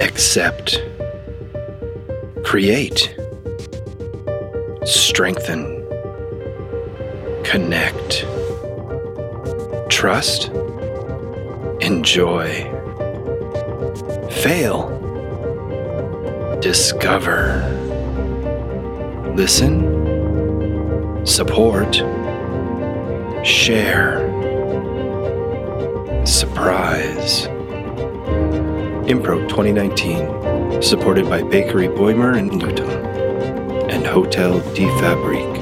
accept, create, strengthen, connect, trust, enjoy, fail, discover, listen, support, share, surprise. Impro 2019, supported by Bakery Beumer and Lutum and Hotel de Fabrique.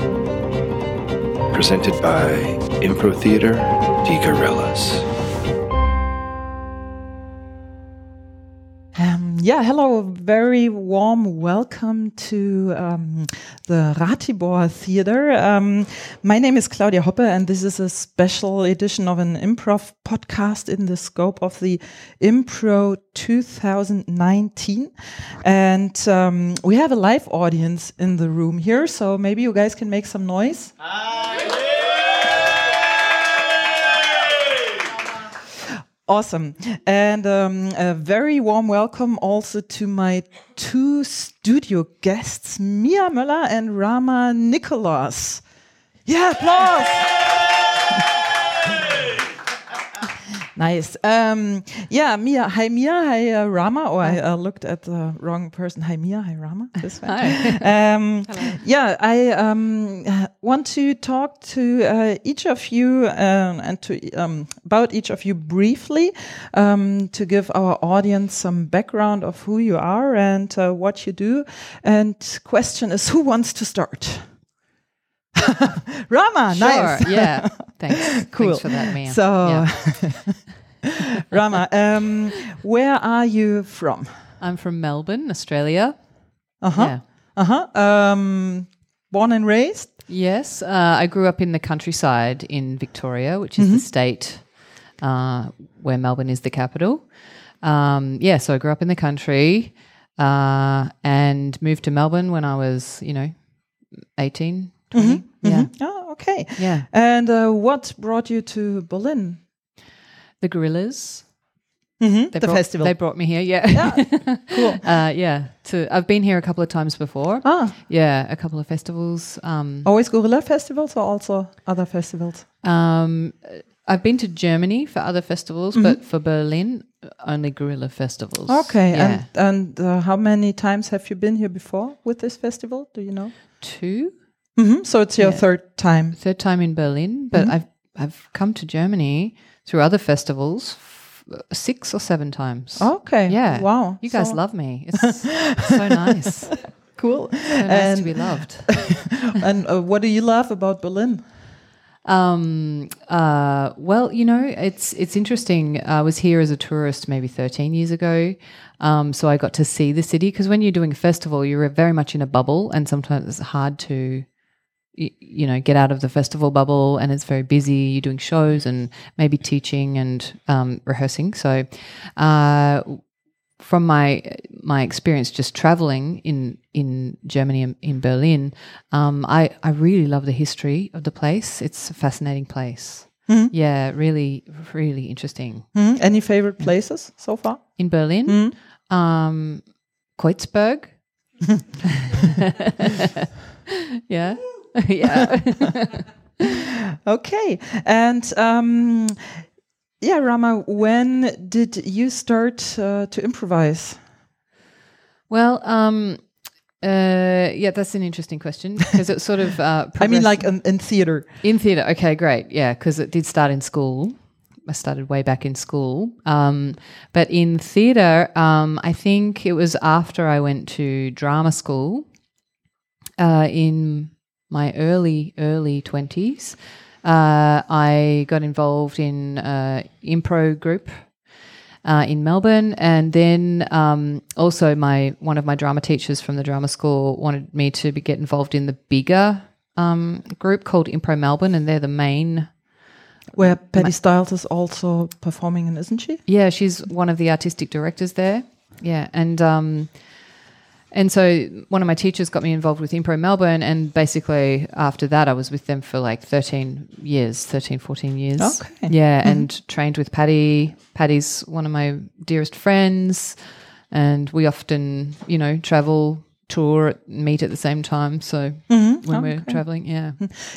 Presented by Impro Theater Die Gorillas. Yeah, hello, very warm welcome to um, the Ratibor Theater. Um, my name is Claudia Hoppe, and this is a special edition of an improv podcast in the scope of the Impro 2019. And um, we have a live audience in the room here, so maybe you guys can make some noise. Awesome. And um, a very warm welcome also to my two studio guests, Mia Möller and Rama Nicholas. Yeah, applause. Nice. Um, yeah, Mia. Hi, Mia. Hi, uh, Rama. Oh, I uh, looked at the wrong person. Hi, Mia. Hi, Rama. This way. Hi. Um, yeah, I um, want to talk to uh, each of you um, and to um, about each of you briefly um, to give our audience some background of who you are and uh, what you do. And question is, who wants to start? Rama, Sure. nice. Yeah. Thanks. Cool. Thanks for that, Mia. So, Yeah. Rama, um, where are you from? I'm from Melbourne, Australia. Uh huh. Yeah. Uh huh. Um, born and raised. Yes. Uh, I grew up in the countryside in Victoria, which is the state uh, where Melbourne is the capital. Um, yeah. So I grew up in the country uh, and moved to Melbourne when I was, you know, 18, 20. Yeah. Oh, okay. Yeah. And uh, what brought you to Berlin? The Gorillas. Mm-hmm. The brought, festival. They brought me here. Yeah. yeah. cool. uh, yeah. To I've been here a couple of times before. Ah, Yeah, a couple of festivals. Um, always gorilla festivals or also other festivals? um, I've been to Germany for other festivals, but for Berlin, only guerrilla festivals. Okay. Yeah. And and uh, how many times have you been here before with this festival? Do you know? Two. Mm-hmm. So it's your Yeah. third time. Third time in Berlin, but I've I've come to Germany through other festivals f- six or seven times. Okay. Yeah. Wow. You guys So- love me. It's so nice. So cool. nice to be loved. and uh, what do you love about Berlin? Um, uh, well, you know, it's it's interesting. I was here as a tourist maybe 13 years ago, um, so I got to see the city because when you're doing a festival, you're very much in a bubble, and sometimes it's hard to, y- you know, get out of the festival bubble, and it's very busy. You're doing shows and maybe teaching and um, rehearsing. So, uh, from my my experience just traveling in in Germany and in Berlin, um, I I really love the history of the place. It's a fascinating place. Yeah, really, really interesting. Mhm. Any favorite places so far? In Berlin, um, Kreuzberg. yeah, yeah. Okay. And um, yeah, Rama, when did you start uh, to improvise? well, um, uh, yeah, that's an interesting question because it sort of. Uh, I mean, like in, in theater. In theatre, okay, great, yeah, because it did start in school. I started way back in school, um, but in theatre, um, I think it was after I went to drama school uh, in my early early twenties. Uh, I got involved in uh, impro group uh, in Melbourne, and then um, also my one of my drama teachers from the drama school wanted me to be, get involved in the bigger um, group called Impro Melbourne, and they're the main. Where Patti Stiles is also performing and isn't she? Yeah, she's one of the artistic directors there. Yeah, and um, and so one of my teachers got me involved with Impro Melbourne, and basically after that, I was with them for like 13 years, 13, 14 years. Okay. Yeah, mm-hmm. and trained with Patti. Patti's one of my dearest friends. and we often, you know, travel, tour, meet at the same time. So Mm-hmm. when we're traveling, yeah,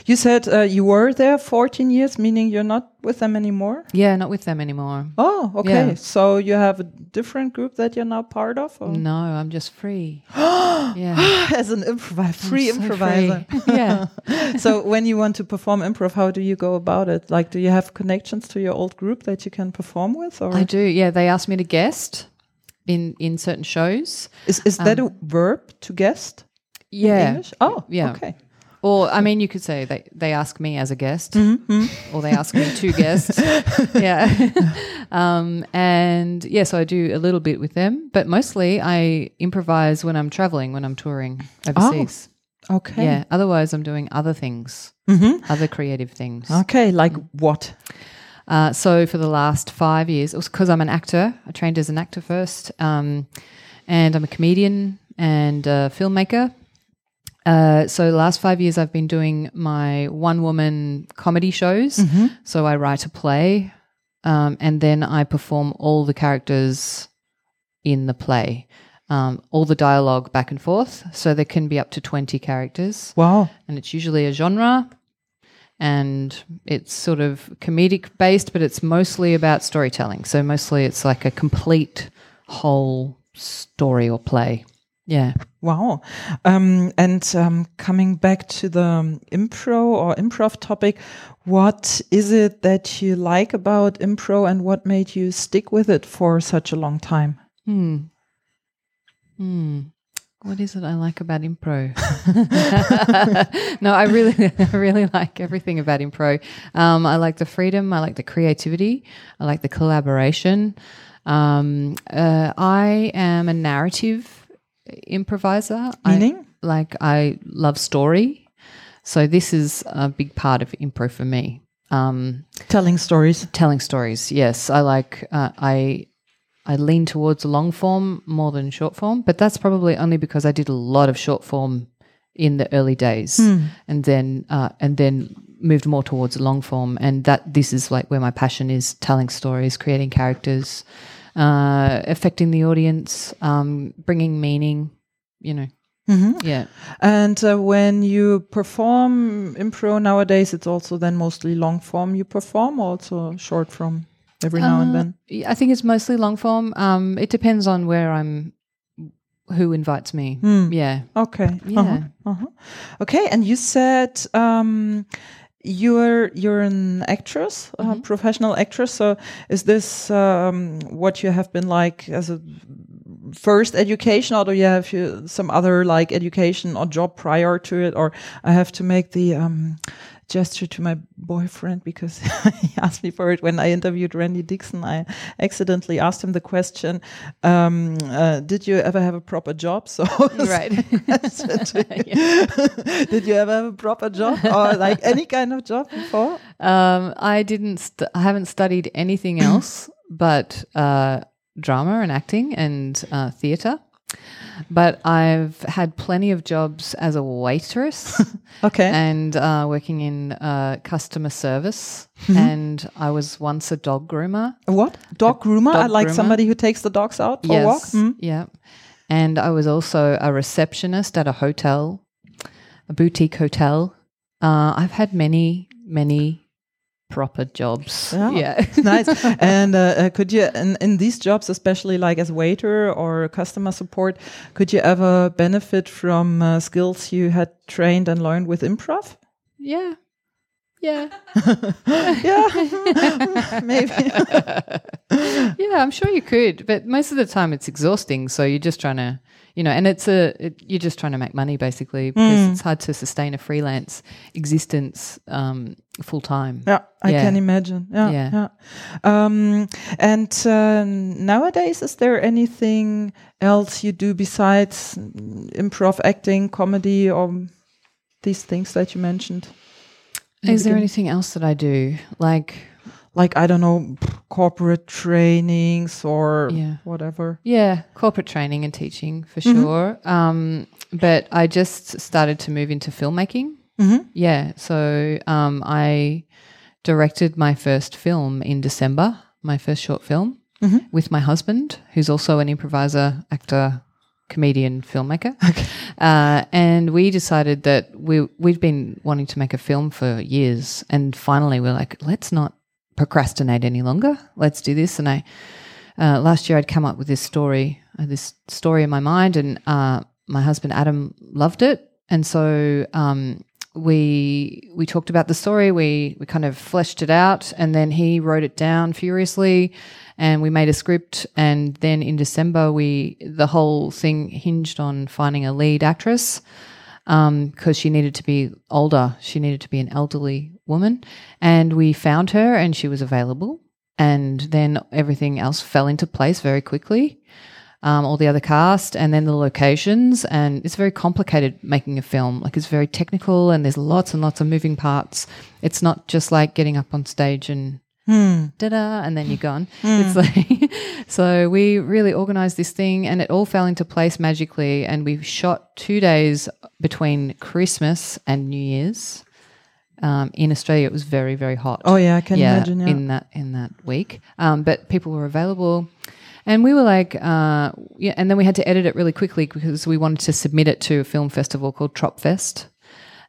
You said uh, you were there 14 years, meaning you're not with them anymore? yeah, not with them anymore. Oh, okay. Yeah. So you have a different group that you're now part of? Or? No, I'm just free. yeah, As an improviser, free So improviser. free. yeah. so when you want to perform improv, how do you go about it? Like, do you have connections to your old group that you can perform with? Or I do. Yeah, they asked me to guest in in certain shows. is, is that a verb to guest? in Yeah, English? Oh, Yeah. Okay. or I mean, you could say they they ask me as a guest, Mm-hmm. or they ask me to guest. yeah, um, and yeah, so I do a little bit with them, but mostly I improvise when I'm traveling, when I'm touring overseas. Okay. Yeah. Otherwise, I'm doing other things, Mm-hmm. other creative things. Okay. Like what? Uh, so for the last five years, it was because I'm an actor. I trained as an actor first, um, and I'm a comedian and a filmmaker. Uh, so the last five years, I've been doing my one-woman comedy shows. So I write a play, um, and then I perform all the characters in the play, um, all the dialogue back and forth. So there can be up to twenty characters Wow. and it's usually a genre and it's sort of comedic based but it's mostly about storytelling. So mostly it's like a complete whole story or play. Yeah. Wow. Um, and um, coming back to the um, impro or improv topic, what is it that you like about impro and what made you stick with it for such a long time? hmm. Hmm what is it I like about impro? no, I really, I really like everything about impro. Um, I like the freedom. I like the creativity. I like the collaboration. Um, uh, I am a narrative improviser. I- Meaning? like I love story, so this is a big part of improv for me. Um, Telling stories. telling stories, yes, I like. Uh, I I lean towards long form more than short form, but that's probably only because I did a lot of short form in the early days, and then uh, and then moved more towards long form, and that this is like where my passion is: telling stories, creating characters, uh, affecting the audience, um, bringing meaning. You know, yeah. And uh, when you perform impro nowadays, it's also then mostly long form you perform, also short form every now and then. I think it's mostly long form. Um, it depends on where I'm, who invites me. Yeah. Okay. Yeah. Uh-huh. Uh-huh. Okay. And you said um, you're you're an actress, Mm-hmm. a professional actress. So is this um, what you have been like as a first education, or do you have uh, some other like education or job prior to it? Or I have to make the um, gesture to my boyfriend because he asked me for it when I interviewed Randy Dixon. I accidentally asked him the question, um, uh, "Did you ever have a proper job?" So Right. did you ever have a proper job or like any kind of job before? Um, I didn't. St- I haven't studied anything else but uh, drama and acting and uh, theatre. But I've had plenty of jobs as a waitress Okay. and uh, working in uh, customer service. Mm-hmm. And I was once a dog groomer. what? Dog groomer? dog like groomer. somebody who takes the dogs out for a walk? Hmm? Yeah. And I was also a receptionist at a hotel, a boutique hotel. Uh, I've had many, many proper jobs. Yeah. Yeah. nice. And uh, uh, could you, in, in these jobs, especially like as waiter or customer support, could you ever benefit from uh, skills you had trained and learned with improv? yeah. Yeah. Yeah, maybe. yeah, I'm sure you could, but most of the time it's exhausting. So you're just trying to, you know, and it's a, it, you're just trying to make money basically because Mm. it's hard to sustain a freelance existence um, full time. Yeah, I Yeah. can imagine. Yeah, yeah. Yeah. Um, and uh, nowadays, is there anything else you do besides improv, acting, comedy, or these things that you mentioned? in the Is there anything else that I do? Like, like I don't know, corporate trainings or Yeah. whatever? yeah, corporate training and teaching for Mm-hmm. sure. Um, but I just started to move into filmmaking. Mhm. Yeah. So um, I directed my first film in December, my first short film. with my husband, who's also an improviser, actor, comedian, filmmaker. Uh, and we decided that we we'd been wanting to make a film for years, and finally we're like, let's not procrastinate any longer. Let's do this. And I uh, last year I'd come up with this story, uh, this story in my mind, and uh, my husband Adam loved it, and so um, we we talked about the story. We we kind of fleshed it out, and then he wrote it down furiously, and we made a script. And then in December, we the whole thing hinged on finding a lead actress because um, she needed to be older. She needed to be an elderly woman, and we found her, and she was available. And then everything else fell into place very quickly um, all the other cast, and then the locations. And it's very complicated making a film. Like it's very technical, and there's lots and lots of moving parts. It's not just like getting up on stage and Hmm. da-da, and then you're gone. It's like so we really organized this thing, and it all fell into place magically. And we shot two days between Christmas and New Year's. Um, in Australia, it was very, very hot. Oh yeah, I can imagine. Yeah. in that in that week, um, but people were available. And we were like, uh, yeah, and then we had to edit it really quickly because we wanted to submit it to a film festival called Tropfest,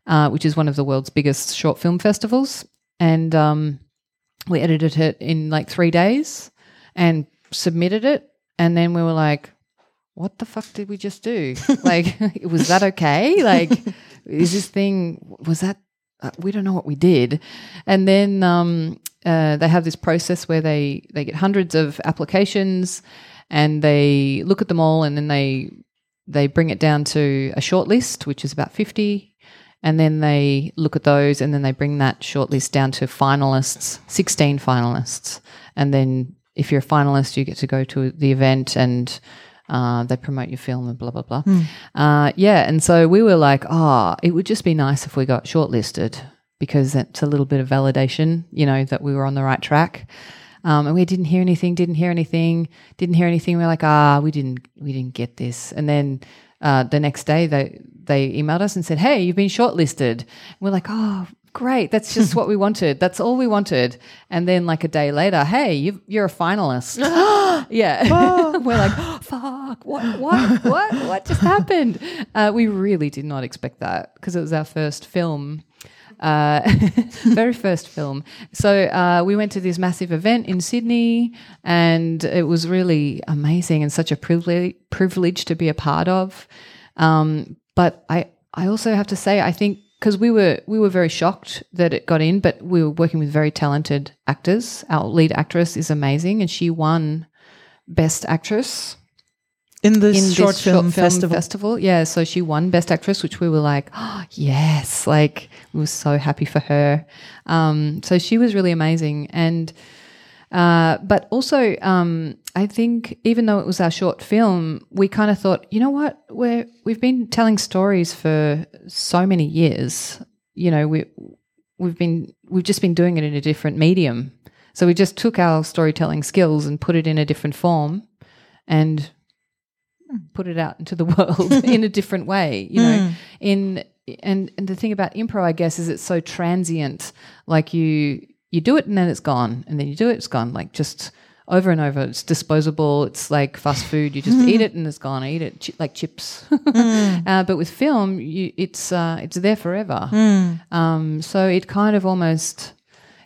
uh, which is one of the world's biggest short film festivals. And um, we edited it in like three days and submitted it. And then we were like, what the fuck did we just do? like, was that okay? Like, is this thing, was that, uh, we don't know what we did. And then um, uh, they have this process where they they get hundreds of applications and they look at them all and then they they bring it down to a short list which is about 50 and then they look at those and then they bring that short list down to finalists 16 finalists and then if you're a finalist you get to go to the event and uh, they promote your film and blah blah blah. Hmm. Uh, yeah, and so we were like, oh, it would just be nice if we got shortlisted because it's a little bit of validation, you know, that we were on the right track. Um, and we didn't hear anything, didn't hear anything, didn't hear anything. We are like, ah, we didn't, we didn't get this. And then uh, the next day, they they emailed us and said, hey, you've been shortlisted. And we're like, oh, great, that's just what we wanted. That's all we wanted. And then like a day later, hey, you you're a finalist. yeah, we're like, oh, fuck, what, what, what, what just happened? Uh, we really did not expect that because it was our first film uh, very first film. So uh, we went to this massive event in Sydney, and it was really amazing and such a privilege privilege to be a part of. Um, but I I also have to say I think because we were we were very shocked that it got in, but we were working with very talented actors. Our lead actress is amazing, and she won Best Actress in this in short film, short film festival. festival. Yeah, so she won Best Actress, which we were like, oh, yes, like we were so happy for her. Um, so she was really amazing, and uh, but also um, I think even though it was our short film, we kind of thought, you know what, we're we've been telling stories for so many years. You know, we we've been we've just been doing it in a different medium. So we just took our storytelling skills and put it in a different form, and put it out into the world in a different way you know in and and the thing about improv i guess is it's so transient like you you do it and then it's gone and then you do it it's gone. Like just over and over it's disposable it's like fast food you just eat it and it's gone. Eat it chi- like chips. Uh, but with film you, it's uh, it's there forever. Um, so it kind of almost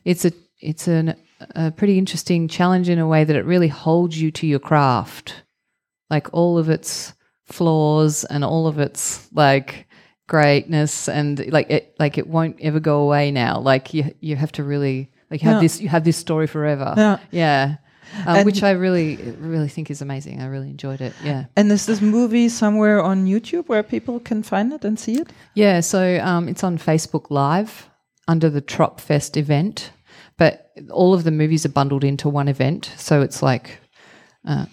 it's a it's an, a pretty interesting challenge in a way that it really holds you to your craft. Like all of its flaws and all of its like greatness and like it like it won't ever go away now. Like you you have to really like have Yeah. this you have this story forever Yeah. yeah um, which i really really think is amazing i really enjoyed it yeah And is this movie somewhere on YouTube where people can find it and see it? Yeah, so um, it's on Facebook Live under the Tropfest event, but all of the movies are bundled into one event, so it's like uh,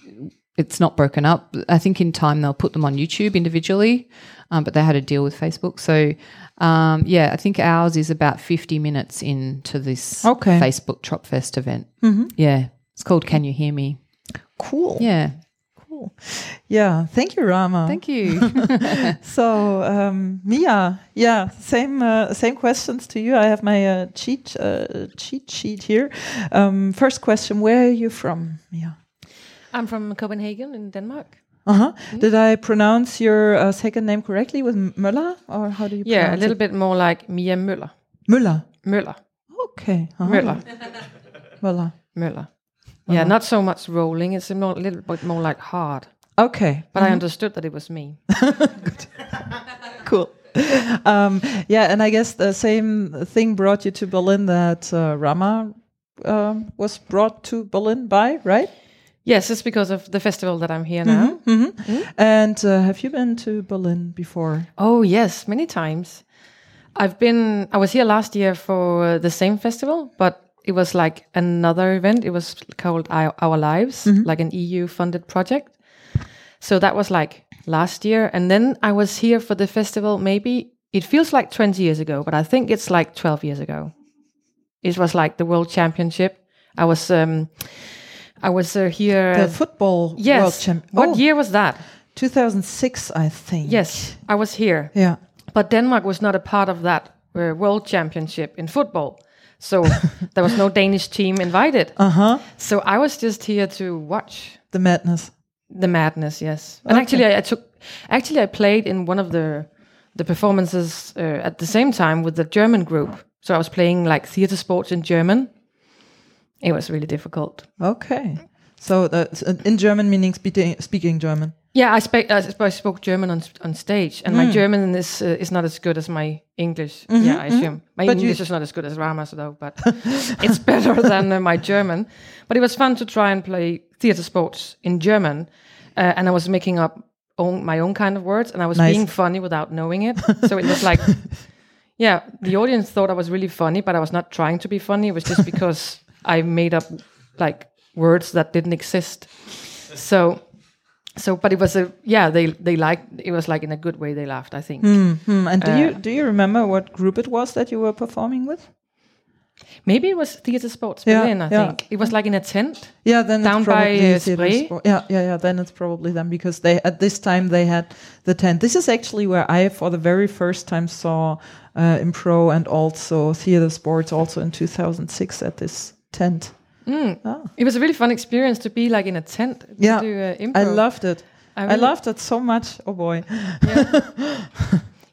it's not broken up. I think in time they'll put them on YouTube individually, um, but they had a deal with Facebook. So um, yeah, I think ours is about fifty minutes into this Okay. Facebook Tropfest event. Yeah, it's called Can You Hear Me? Cool. Yeah, Cool. Yeah. Thank you, Rama. thank you. So, um, Mia, yeah, same uh, same questions to you. I have my uh, cheat uh, cheat sheet here. Um, first question: Where are you from, Mia? I'm from Copenhagen in Denmark. Uh-huh. Did I pronounce your uh, second name correctly with M- Møller, or how do you Pronounce Yeah, a little it? bit more like Mia Müller. Müller. Müller. Okay. uh-huh. Møller. Møller. Møller. Yeah, not so much rolling. It's a, more, a little bit more like hard. Okay. But I understood that it was me. Good. cool. Um, yeah, and I guess the same thing brought you to Berlin that uh, Rama um, was brought to Berlin by, right? Yes, it's because of the festival that I'm here now. And uh, have you been to Berlin before? Oh, yes, many times. I've been, I was here last year for uh, the same festival, but it was like another event. It was called Our, Our Lives, like an EU funded project. So that was like last year. And then I was here for the festival, maybe it feels like 20 years ago, but I think it's like 12 years ago. It was like the World Championship. I was, um, I was uh, here. The football world yes. What oh, year was that? 2006, I think. Yes, I was here. Yeah. But Denmark was not a part of that uh, World Championship in football. So there was no Danish team invited. Uh huh. So I was just here to watch The madness. the madness, yes. And actually, I, I took, actually, I played in one of the the performances uh, at the same time with the German group. So I was playing like theater sports in German. It was really difficult. Okay. So that's in German meaning speaking, speaking German. Yeah, I, spe- I, sp- I spoke German on on stage, and Hmm. my German is uh, is not as good as my English. yeah, I assume my Mm-hmm, But English is not as good as Rama's though, but it's better than uh, my German. But it was fun to try and play theater sports in German, uh, and I was making up own, my own kind of words, and I was Nice. being funny without knowing it. so it was like, yeah, the audience thought I was really funny, but I was not trying to be funny. It was just because I made up like words that didn't exist. So so but it was a yeah they they liked it was like in a good way they laughed i think Hmm. And do you Uh, do you remember what group it was that you were performing with? maybe it was theater sports Yeah, berlin i yeah. think it was like in a tent Yeah, then Down it's by, probably uh, Theatre Spree? Sport. Yeah, yeah, yeah. Then it's probably them because they at this time they had the tent. This is actually where I, for the very first time, saw uh, impro and also theater sports. Also in 2006 at this tent. it was a really fun experience to be like in a tent. Yeah, do, uh, I loved it. I, really- loved it so much. Oh boy.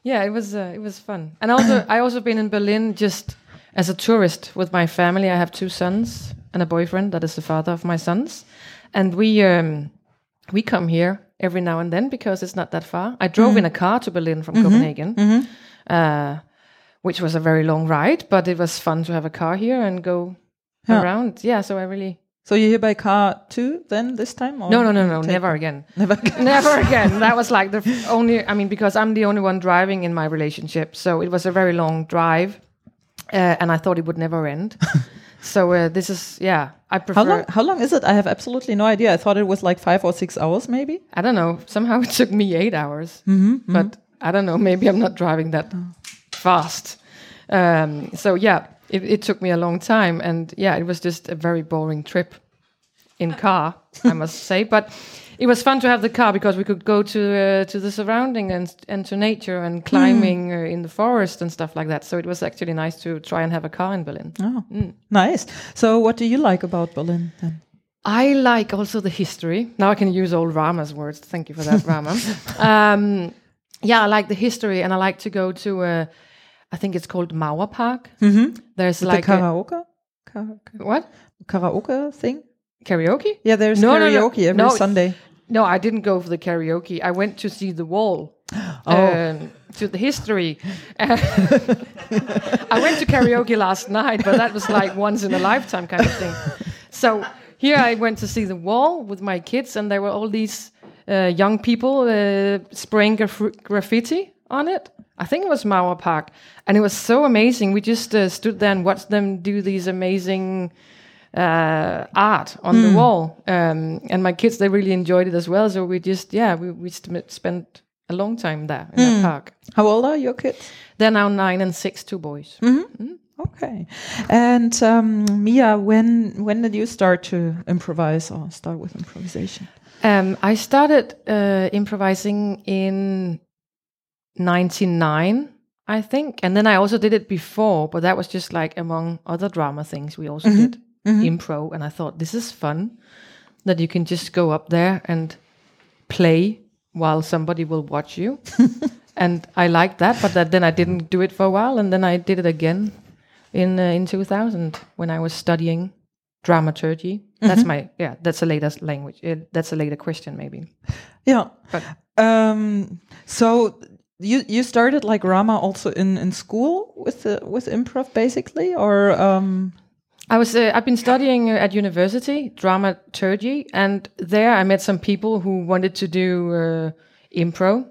yeah. It was uh, it was fun. And also i also been in berlin just as a tourist with my family. I have two sons and a boyfriend that is the father of my sons. And we um we come here every now and then because it's not that far. I drove in a car to berlin from copenhagen uh, which was a very long ride but it was fun to have a car here and go Yeah. around yeah so i really So you're here by car too? Then this time? Or no no no no never again Never. Never again. That was like the only. I mean, because I'm the only one driving in my relationship, so it was a very long drive, uh, and I thought it would never end. so uh, this is yeah. I prefer. How long? How long is it? I have absolutely no idea. I thought it was like five or six hours, maybe. I don't know. Somehow it took me eight hours, but I don't know. Maybe I'm not driving that fast. Um, so yeah, it, it took me a long time, and yeah, it was just a very boring trip in car, I must say. But it was fun to have the car because we could go to uh, to the surrounding and and to nature and climbing uh, in the forest and stuff like that. So it was actually nice to try and have a car in Berlin. Oh, nice. So, what do you like about Berlin then? I like also the history. Now I can use old Rama's words. Thank you for that, Rama. Um, yeah, I like the history, and I like to go to. Uh, I think it's called Mauer Park. Mm-hmm. There's the like a- karaoke, Ka- what karaoke thing. karaoke? Yeah, there's No, no, no. karaoke every No. Sunday. No, I didn't go for the karaoke. I went to see the wall. Oh. Um, to the history. I went to karaoke last night, but that was like once in a lifetime kind of thing. So here I went to see the wall with my kids, and there were all these uh, young people uh, spraying graf- graffiti on it. I think it was Mauer Park, and it was so amazing. We just uh, stood there and watched them do these amazing uh, art on the wall. Um, and my kids, they really enjoyed it as well. So we just, yeah, we, we spent a long time there in that park. How old are your kids? They're now nine and six, two boys. Okay. And um, Mia, when when did you start to improvise or start with improvisation? Um, I started uh, improvising in 99, I think. And then I also did it before, but that was just like among other drama things. We also did impro. And I thought, this is fun. that you can just go up there and play while somebody will watch you. and I liked that, but that, then I didn't do it for a while, and then I did it again in uh, in 2000 when I was studying dramaturgy. That's my yeah. That's a later language. Uh, that's a later question maybe. Yeah. But Um, so you you started like Rama also in in school with the, with improv basically, or um, I was uh, I've been studying at university dramaturgy, and there I met some people who wanted to do uh, impro,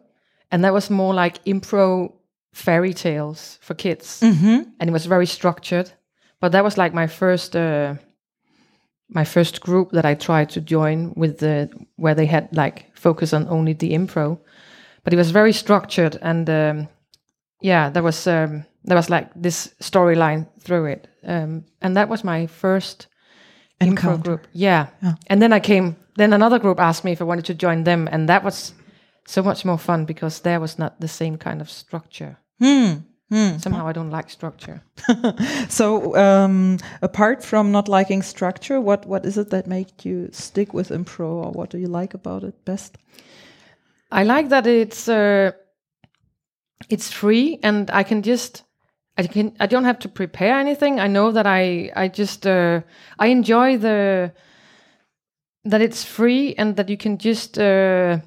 and that was more like impro fairy tales for kids, and it was very structured. But that was like my first uh, my first group that I tried to join with the where they had like focus on only the impro, but it was very structured and um, yeah, there was um, there was like this storyline through it, um, and that was my first Encounter. group. Yeah. and then I came. Then another group asked me if I wanted to join them, and that was so much more fun because there was not the same kind of structure. Somehow I don't like structure. so um, apart from not liking structure, what what is it that made you stick with improv, or what do you like about it best? I like that it's uh, it's free and I can just I can I don't have to prepare anything. I know that I I just uh, I enjoy the that it's free and that you can just uh,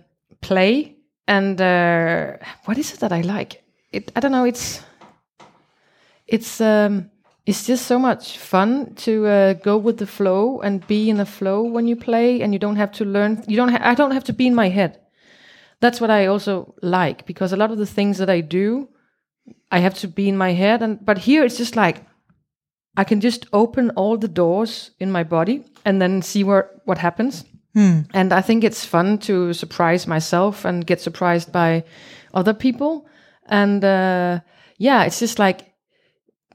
play and uh, what is it that I like? It I don't know. It's it's um it's just so much fun to uh, go with the flow and be in a flow when you play and you don't have to learn you don't I don't have to be in my head that's what I also like because a lot of the things that I do, I have to be in my head. And but here it's just like I can just open all the doors in my body and then see where what happens. And I think it's fun to surprise myself and get surprised by other people. And uh, yeah, it's just like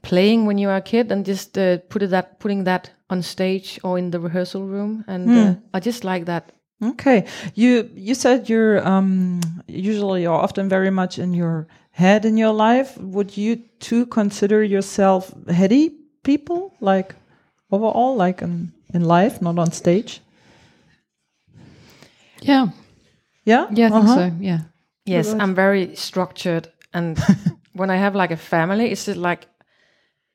playing when you are a kid and just uh, put it that putting that on stage or in the rehearsal room. And uh, I just like that Okay, you you said you're um, usually or often very much in your head in your life. Would you too consider yourself heady people, like overall, like in in life, not on stage? Yeah. Yeah, Yeah, I think Uh-huh. so. Yeah. Yes, I'm very structured, and when I have like a family, it's just like,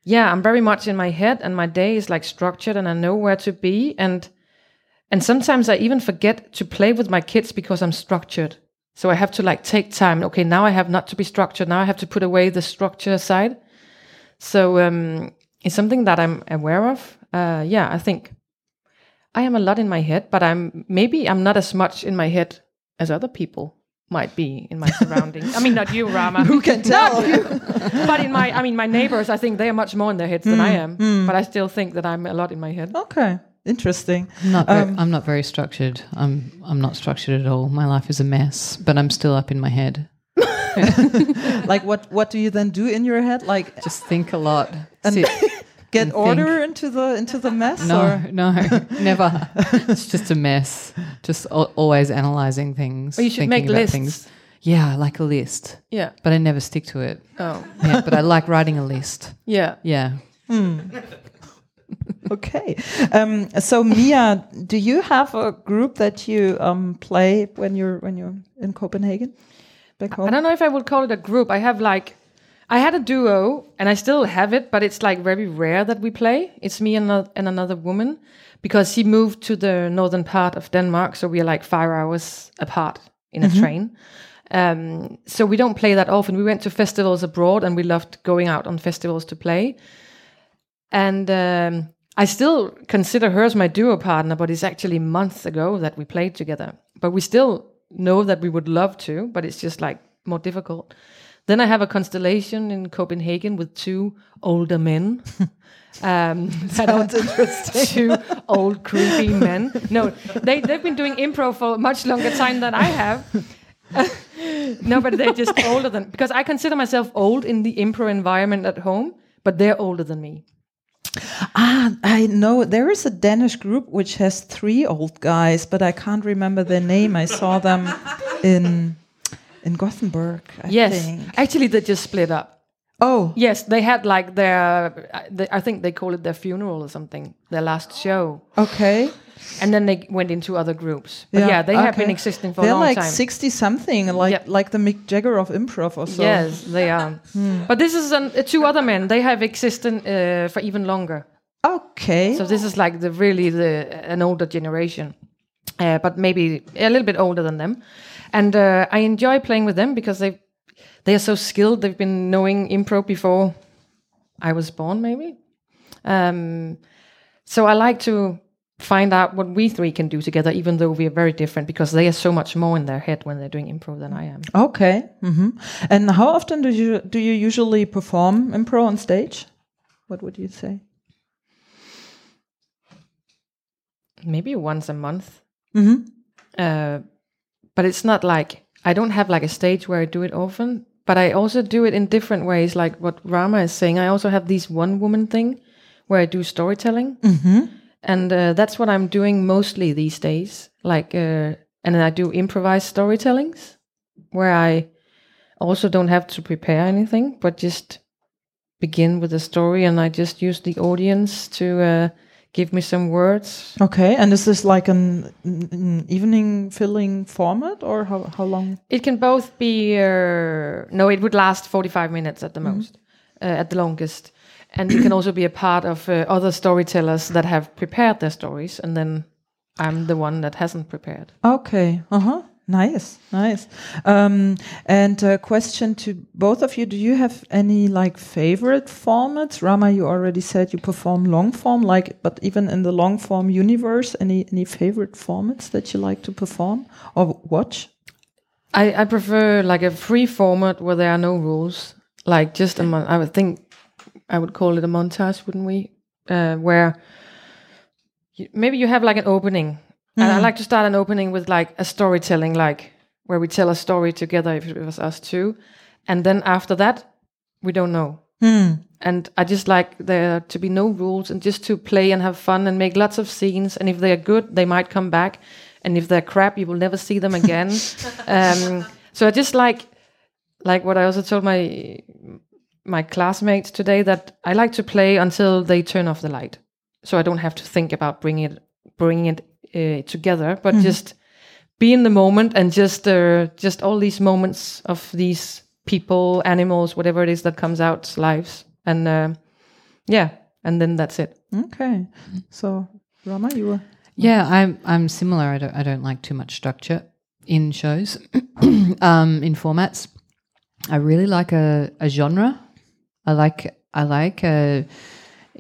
yeah, I'm very much in my head, and my day is like structured, and I know where to be, and and sometimes I even forget to play with my kids because I'm structured. So I have to like take time. Okay, now I have not to be structured. Now I have to put away the structure aside. So um, it's something that I'm aware of. Uh, yeah, I think I am a lot in my head, but I'm maybe I'm not as much in my head as other people might be in my surroundings. I mean, not you, Rama. Who can tell? you. but in my, I mean, my neighbors, I think they are much more in their heads than I am. But I still think that I'm a lot in my head. Okay, interesting. I'm not, very, um, I'm not very structured. I'm I'm not structured at all. My life is a mess, but I'm still up in my head. Like, what what do you then do in your head? Like, Just think a lot. Sit. get and order into the into the mess? No, or? no, never. it's just a mess. Just al- always analyzing things. Or you should make lists. Things. Yeah, like a list, Yeah. but I never stick to it. Oh. Yeah, but I like writing a list. Yeah. Yeah. Hmm. Okay. Um, so Mia, do you have a group that you um, play when you're when you're in Copenhagen? Back home? I don't know if I would call it a group. I have like, I had a duo and I still have it, but it's like very rare that we play. It's me and, ano- and another woman because she moved to the northern part of Denmark. So we are like five hours apart in a train. Um, so we don't play that often. We went to festivals abroad and we loved going out on festivals to play. And um, I still consider her as my duo partner, but it's actually months ago that we played together. But we still know that we would love to, but it's just like more difficult. Then I have a constellation in Copenhagen with two older men. Um, Sounds interesting. two old creepy men. No, they they've been doing improv for a much longer time than I have. no, but they're just older than because I consider myself old in the improv environment at home, but they're older than me. Ah, I know there is a Danish group which has three old guys, but I can't remember their name. I saw them in in Gothenburg. I yes, think. actually, they just split up. Oh, Yes, they had like their, I think they call it their funeral or something, their last show. okay. And then they went into other groups. But yeah, they have been existing for They're a long like time. sixty something, like Yep. like the Mick Jagger of improv or so. Yes, they are. But this is an, uh, two other men. They have existed uh, for even longer. Okay. So this is like the really the an older generation, uh, but maybe a little bit older than them. And uh, I enjoy playing with them because they they are so skilled. They've been knowing improv before I was born, maybe. Um, so I like to find out what we three can do together, even though we are very different, because they are so much more in their head when they're doing improv than I am. okay. hmm And how often do you do you usually perform improv on stage? What would you say? Maybe once a month. hmm uh, but it's not like I don't have like a stage where I do it often. But I also do it in different ways, like what Rama is saying. I also have this one woman thing where I do storytelling, and uh, that's what I'm doing mostly these days. Like, uh, and then I do improvised storytellings where I also don't have to prepare anything, but just begin with a story, and I just use the audience to uh, give me some words Okay. And is this like an, an evening filling format, or how how long? It can both be uh, no, it would last forty five minutes at the most, uh, at the longest, and you can also be a part of uh, other storytellers that have prepared their stories, and then I'm the one that hasn't prepared. Okay. Uh huh. Nice, nice. Um, and a question to both of you: Do you have any like favorite formats? Rama, you already said you perform long form, like, but even in the long form universe, any any favorite formats that you like to perform or watch? I, I prefer like a free format where there are no rules, like just a mon- I would think I would call it a montage, wouldn't we? Uh, where you, maybe you have like an opening, and I like to start an opening with like a storytelling, like where we tell a story together if it was us two, and then after that we don't know. And I just like there to be no rules and just to play and have fun and make lots of scenes. And if they're good, they might come back. And if they're crap, you will never see them again. um, so I just like, like what I also told my my classmates today that I like to play until they turn off the light, so I don't have to think about bringing it bringing it uh, together, but just be in the moment and just uh, just all these moments of these people, animals, whatever it is that comes out lives, and uh, yeah, and then that's it. Okay. So, Rama, you were. Yeah, I'm I'm similar. I don't I don't like too much structure in shows, um, in formats. I really like a, a genre. I like I like a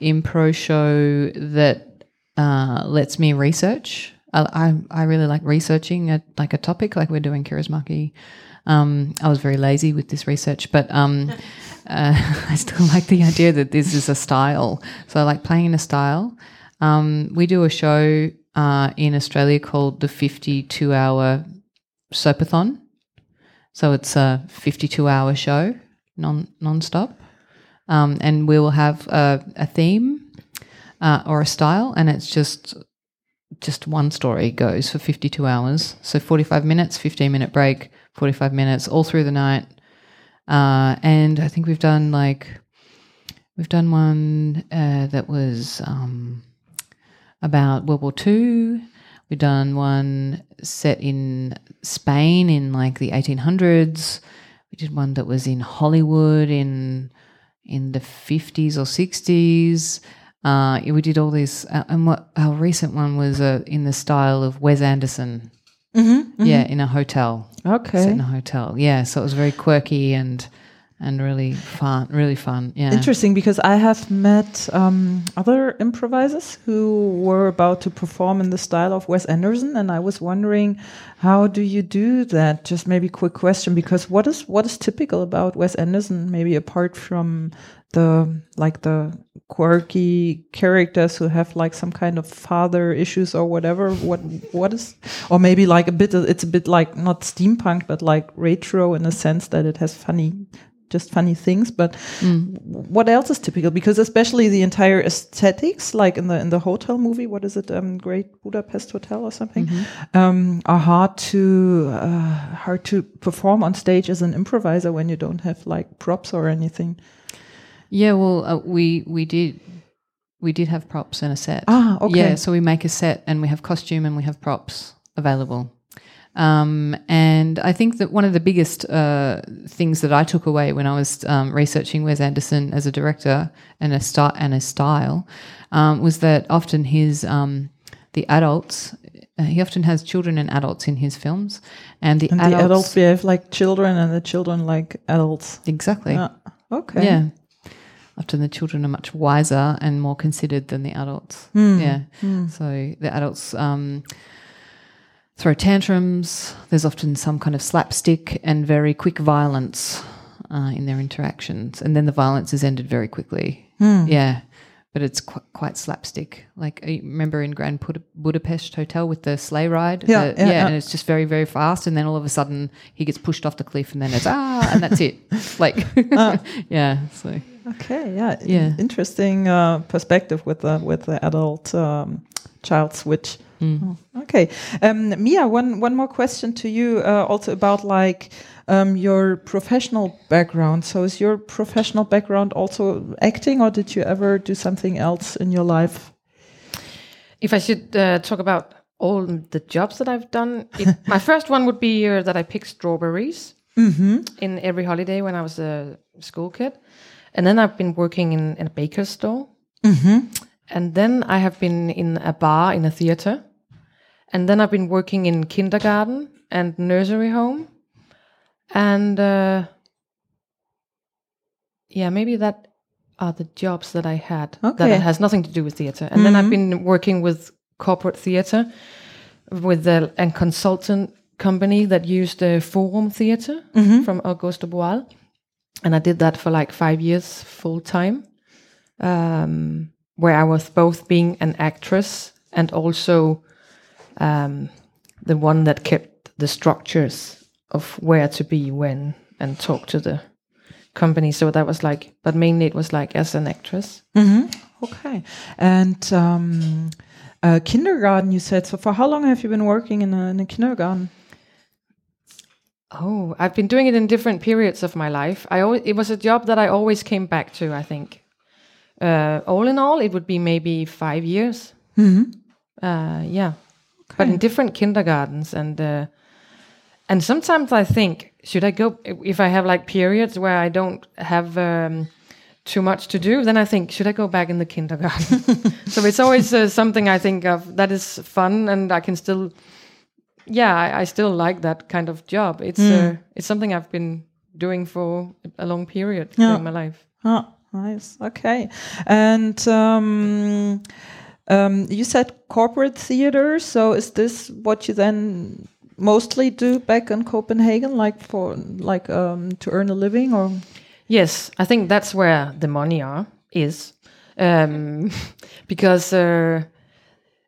impro show that uh, lets me research. I, I I really like researching a, like a topic, like we're doing Kaurismäki. Um, I was very lazy with this research, but um, uh, I still like the idea that this is a style. So I like playing in a style. Um, we do a show uh, in Australia called the 52 hour Soapathon. So it's a 52 hour show non non-stop. Um, and we will have a, a theme uh, or a style, and it's just just one story goes for 52 hours. So 45 minutes, 15 minute break, 45 minutes, all through the night. Uh, and I think we've done like, we've done one uh, that was um, about World War II. We've done one set in Spain in like the 1800s. We did one that was in Hollywood in in the 50s or 60s. Uh, we did all this, uh, and what our recent one was uh, in the style of Wes Anderson. Yeah, in a hotel. Set Okay. in a hotel. Yeah, so it was very quirky and and really fun. Really fun. Yeah. Interesting because I have met um, other improvisers who were about to perform in the style of Wes Anderson, and I was wondering, how do you do that? Just maybe quick question because what is what is typical about Wes Anderson? Maybe apart from the like the quirky characters who have like some kind of father issues or whatever. What what is or maybe like a bit? It's a bit like not steampunk, but like retro in a sense that it has funny just funny things but what else is typical because especially the entire aesthetics like in the in the hotel movie what is it um great budapest hotel or something um are hard to uh, hard to perform on stage as an improviser when you don't have like props or anything Yeah, well, uh, we we did We did have props and a set. Ah, okay. Yeah, so we make a set and we have costume and we have props available. Um, and I think that one of the biggest uh, things that I took away when I was um, researching Wes Anderson as a director and a star and a style um, was that often his um, the adults uh, he often has children and adults in his films, and the And adults, the adults behave like children, and the children like adults. exactly Ah, okay. yeah. Often the children are much wiser and more considered than the adults. Hmm. Yeah. So the adults um, throw tantrums. There's often some kind of slapstick and very quick violence uh, in their interactions. And then the violence is ended very quickly. Hmm. Yeah. But it's qu- quite slapstick. Like, remember in Grand Bud- Budapest Hotel with the sleigh ride? Yeah, The- yeah, yeah. And it's just very, very fast. And then all of a sudden he gets pushed off the cliff and then it's, ah, and that's it. Like, yeah. So. Okay, yeah, Yeah. interesting uh, perspective with the with the adult um, child switch. Oh, okay, um, Mia, one one more question to you, uh, also about like um, your professional background. So, is your professional background also acting, or did you ever do something else in your life? If I should uh, talk about all the jobs that I've done, it, my first one would be uh, that I picked strawberries in every holiday when I was a school kid. And then I've been working in, in a baker's store. And then I have been in a bar in a theater. And then I've been working in kindergarten and nursery home. And uh, yeah, maybe that are the jobs that I had Okay. that has nothing to do with theater. And then I've been working with corporate theater with a, a consultant company that used the Forum Theater from Augusto Boal. And I did that for like five years full time, um, where I was both being an actress and also um, the one that kept the structures of where to be when and talk to the company. So that was like, but mainly it was like as an actress. Okay, and um, uh, kindergarten, you said. So, for how long have you been working in a, in a kindergarten? Oh, I've been doing it in different periods of my life. I always, it was a job that I always came back to. I think, uh, all in all, it would be maybe five years. Mm-hmm. Uh, yeah, but in different kindergartens, and uh, and sometimes I think, should I go if I have like periods where I don't have um, too much to do? Then I think, should I go back in the kindergarten? so it's always uh, something I think of that is fun, and I can still yeah, I, I still like that kind of job. It's uh, it's something I've been doing for a long period Yeah. during my life. Oh, nice. Okay. And um, um, you said corporate theater. So is this what you then mostly do back in Copenhagen, like for like um, to earn a living, or? Yes, I think that's where the money are is, um, because uh,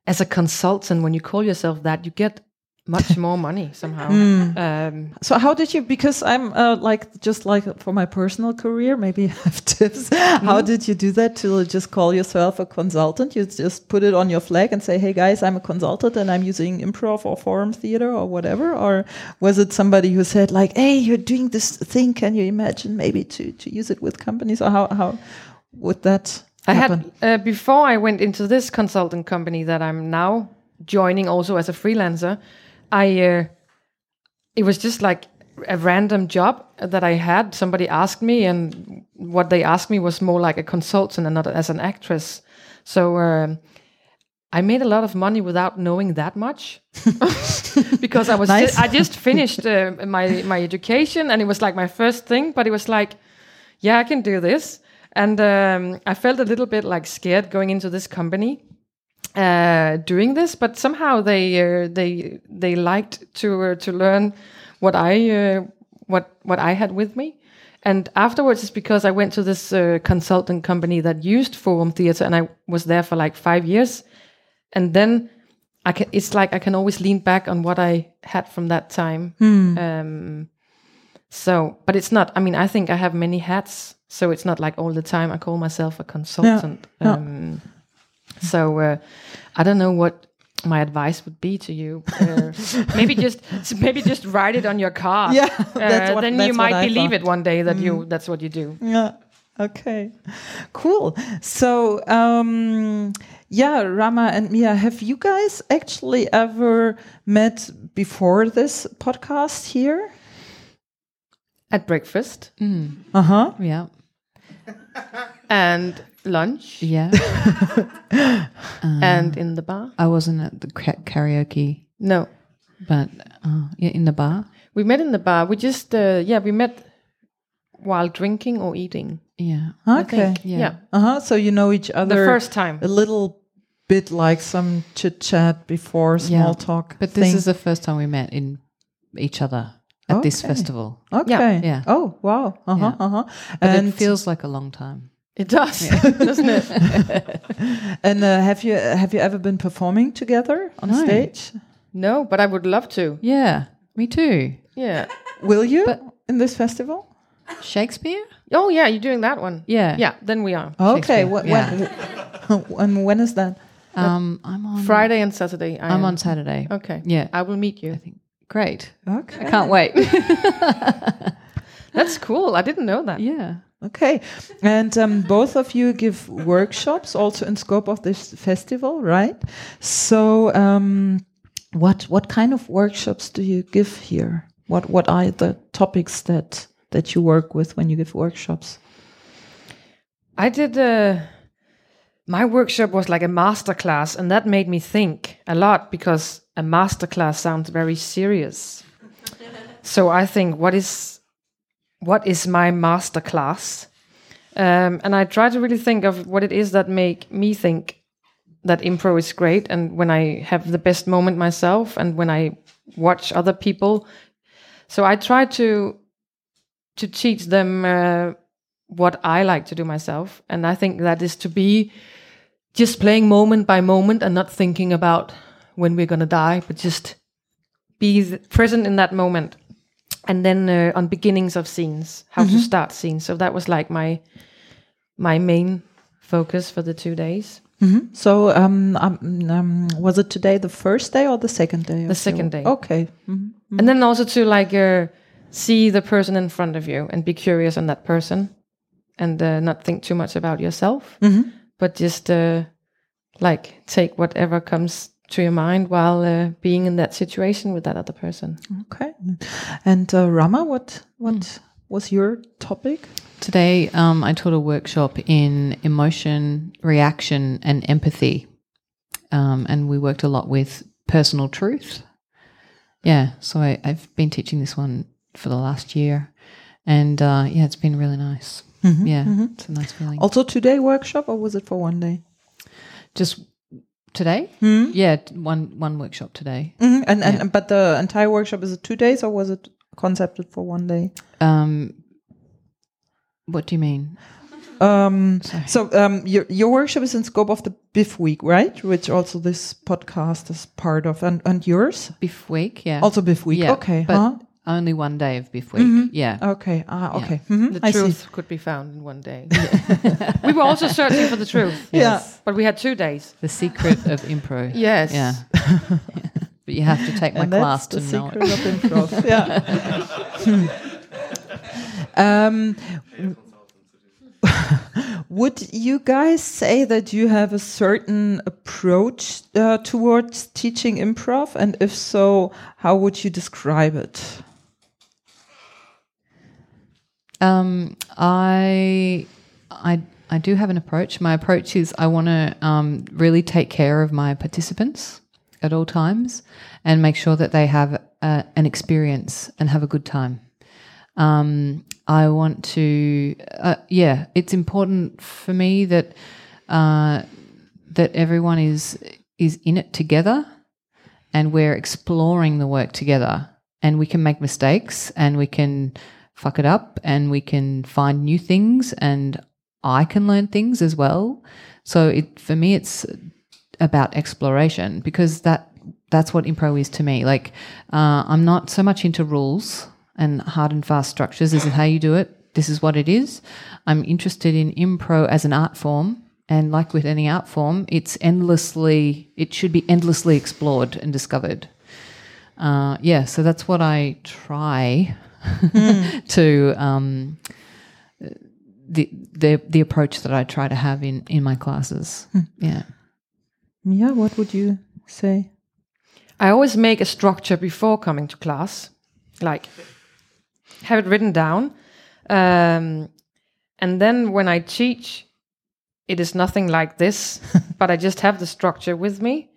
as a consultant, when you call yourself that, you get much more money somehow. Um, So how did you? Because I'm uh, like just like for my personal career, maybe you have tips. How did you do that to just call yourself a consultant? You just put it on your flag and say, "Hey guys, I'm a consultant and I'm using improv or forum theater or whatever." Or was it somebody who said like, "Hey, you're doing this thing. Can you imagine maybe to to use it with companies?" Or how how would that I happen? had uh, before I went into this consultant company that I'm now joining also as a freelancer. I uh, it was just like a random job that I had. Somebody asked me, and what they asked me was more like a consultant and not as an actress. So um I made a lot of money without knowing that much because I was Nice. ju- I just finished uh, my my education and it was like my first thing, but it was like yeah, I can do this. And um, I felt a little bit like scared going into this company uh, doing this, but somehow they uh, they they liked to uh, to learn what I uh, what what I had with me. And afterwards, it's because I went to this uh, consultant company that used Forum Theater, and I was there for like five years. And then I can, it's like I can always lean back on what I had from that time. Um, so, but it's not. I mean, I think I have many hats, so it's not like all the time I call myself a consultant. Yeah. Um, so uh, I don't know what my advice would be to you. Uh, maybe just maybe just write it on your car. Yeah, Uh, that's what- then you might believe it one day that you that's what you do. Yeah. Okay, cool. So, um, yeah, Rama and Mia, have you guys actually ever met before this podcast here? At breakfast Uh huh. Yeah. and lunch Yeah. and in the bar. I wasn't at the karaoke, No, but uh, yeah, in the bar. we met in the bar. We just uh, yeah, we met while drinking or eating. Yeah. Okay. Yeah. yeah. Uh huh. So you know each The other first time. a little bit like some chit chat before small Yeah. talk. But this is the first time we met in each other at this festival. okay. Yeah. Oh wow. Uh huh. Yeah. Uh huh. But And it feels like a long time. It does, doesn't it? and uh, have you have you ever been performing together on No. stage? No, but I would love to. Yeah. Me too. Yeah. Will you But- in this festival? Shakespeare? Oh yeah, you're doing that one. Yeah. Yeah, then we are. Okay. Wh- yeah. When, when is that? Um, I'm on Friday and Saturday. I I'm am. on Saturday. Okay. Yeah. I will meet you. I think. Great. Okay. I can't wait. That's cool. I didn't know that. yeah. Okay. And um, both of you give workshops also in scope of this festival, right? So, um, what what kind of workshops do you give here? What what are the topics that that you work with when you give workshops? I did uh my workshop was like a master class and that made me think a lot because a master class sounds very serious. so I think what is what is my master class? Um, and I try to really think of what it is that make me think that improv is great and when I have the best moment myself and when I watch other people. So I try to to teach them uh, what I like to do myself. And I think that is to be just playing moment by moment and not thinking about when we're to die, but just be present in that moment. And then uh, on beginnings of scenes, how to start scenes. So that was like my my main focus for the two days. So, um, um, um, was it today the first day or the second day? The second day. Okay. Mhm. And then also to like uh, see the person in front of you and be curious on that person and uh, not think too much about yourself, but just uh, like take whatever comes to your mind while uh, being in that situation with that other person. Okay. And uh, Rama, what what was your topic? Today, um, I taught a workshop in emotion, reaction, and empathy. Um, and we worked a lot with personal truth. Yeah, so I, I've been teaching this one for the last year. And uh, yeah, it's been really nice. Yeah, it's a nice feeling. Also today workshop or was it for one day? Just today? Yeah, one one workshop today. Mhm. And and but the entire workshop is it two days or was it concepted for one day? Um, what do you mean? Um, so um, your your workshop is in scope of the Biff week, right? Which also this podcast is part of, and and yours Biff week? Yeah. also Biff week. yeah, okay, but huh? Only one day of Biff week. Yeah. okay, ah, okay. Mhm, The I see. truth could be found in one day. we were also searching for the truth, Yeah. but we had two days. The secret of improv. Yes. Yeah. but you have to take my and that's class the to know secret it. of improv. yeah. um, would you guys say that you have a certain approach uh, towards teaching improv, and if so, how would you describe it? Um, I, I, I do have an approach. My approach is I want to um, really take care of my participants at all times and make sure that they have uh, an experience and have a good time. Um, I want to, uh, yeah, it's important for me that uh, that everyone is is in it together, and we're exploring the work together. And we can make mistakes, and we can fuck it up, and we can find new things, and I can learn things as well. So it for me, it's about exploration because that that's what improv is to me. Like uh, I'm not so much into rules and hard and fast structures. This is how you do it. This is what it is. I'm interested in improv as an art form. And like with any art form, it's endlessly, it should be endlessly explored and discovered. Uh, yeah, so that's what I try to um, the the the approach that I try to have in in my classes. Yeah. Mia, what would you say? I always make a structure before coming to class, like have it written down. Um, and then when I teach, it is nothing like this, but I just have the structure with me.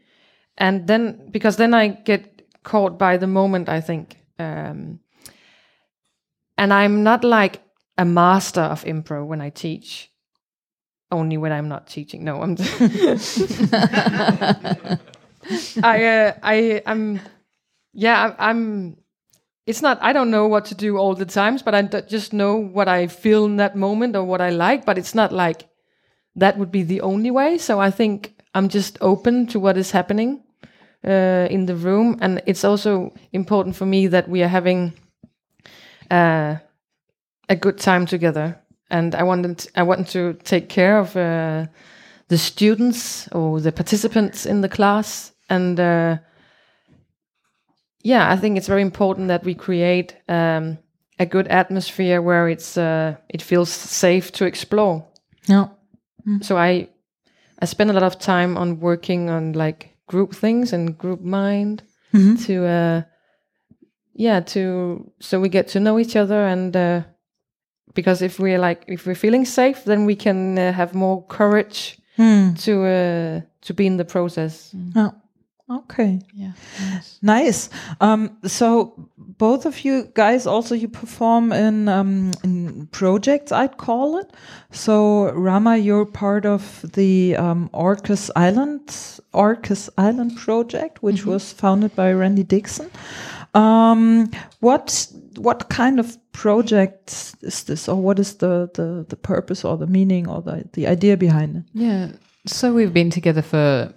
And then, because then I get caught by the moment, I think. Um, and I'm not like a master of improv when I teach, only when I'm not teaching. No, I'm. I uh, I I'm yeah I'm, I'm it's not I don't know what to do all the times but I just know what I feel in that moment or what I like but it's not like that would be the only way so I think I'm just open to what is happening uh, in the room and it's also important for me that we are having uh, a good time together. And I wanted I want to take care of uh, the students or the participants in the class. And uh, yeah i think it's very important that we create um, a good atmosphere where it's uh, it feels safe to explore. Yeah. so i i spend a lot of time on working on like group things and group mind to uh yeah to so we get to know each other and uh because if we're like if we're feeling safe then we can uh, have more courage to uh to be in the process Yeah. Okay. Yeah. Nice. Um, so both of you guys also you perform in um, in projects, I'd call it. So Rama, you're part of the um, Orcas Island Orcas Island project, which was founded by Randy Dixon. Um, what what kind of project is this, or what is the the, the purpose or the meaning or the the idea behind it? Yeah. So we've been together for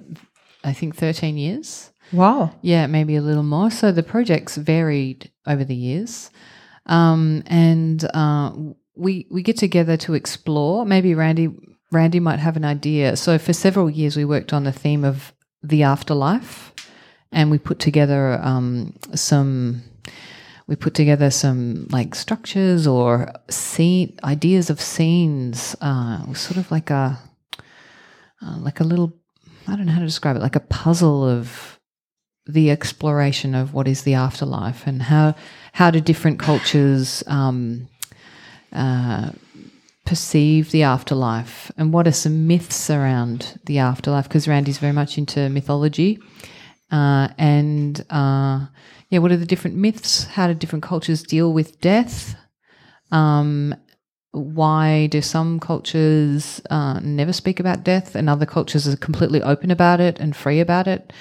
I think 13 years. Wow. Yeah, maybe a little more. So the projects varied over the years, um, and uh, we we get together to explore. Maybe Randy Randy might have an idea. So for several years, we worked on the theme of the afterlife, and we put together um, some. We put together some like structures or scene ideas of scenes. Uh, sort of like a uh, like a little I don't know how to describe it, like a puzzle of the exploration of what is the afterlife and how how do different cultures um, uh, perceive the afterlife and what are some myths around the afterlife because Randy's very much into mythology uh, and uh, yeah what are the different myths how do different cultures deal with death um, why do some cultures uh, never speak about death and other cultures are completely open about it and free about it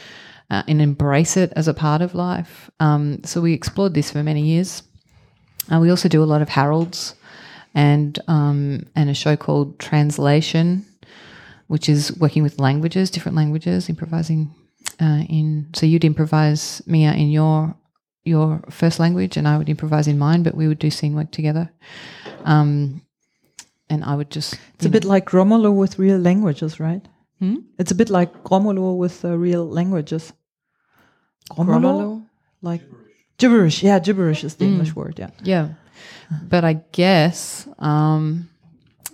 uh, and embrace it as a part of life? Um, so we explored this for many years. Uh, we also do a lot of heralds and um, and a show called Translation, which is working with languages, different languages, improvising uh, in. So you'd improvise Mia in your your first language, and I would improvise in mine, but we would do scene work together. Um, and I would just It's a bit like Romolo with real languages, right? Hmm? It's a bit like Romolo with uh, real languages. Romulo? Like gibberish. Yeah, gibberish is the Hmm. English word. Yeah. Yeah. But I guess um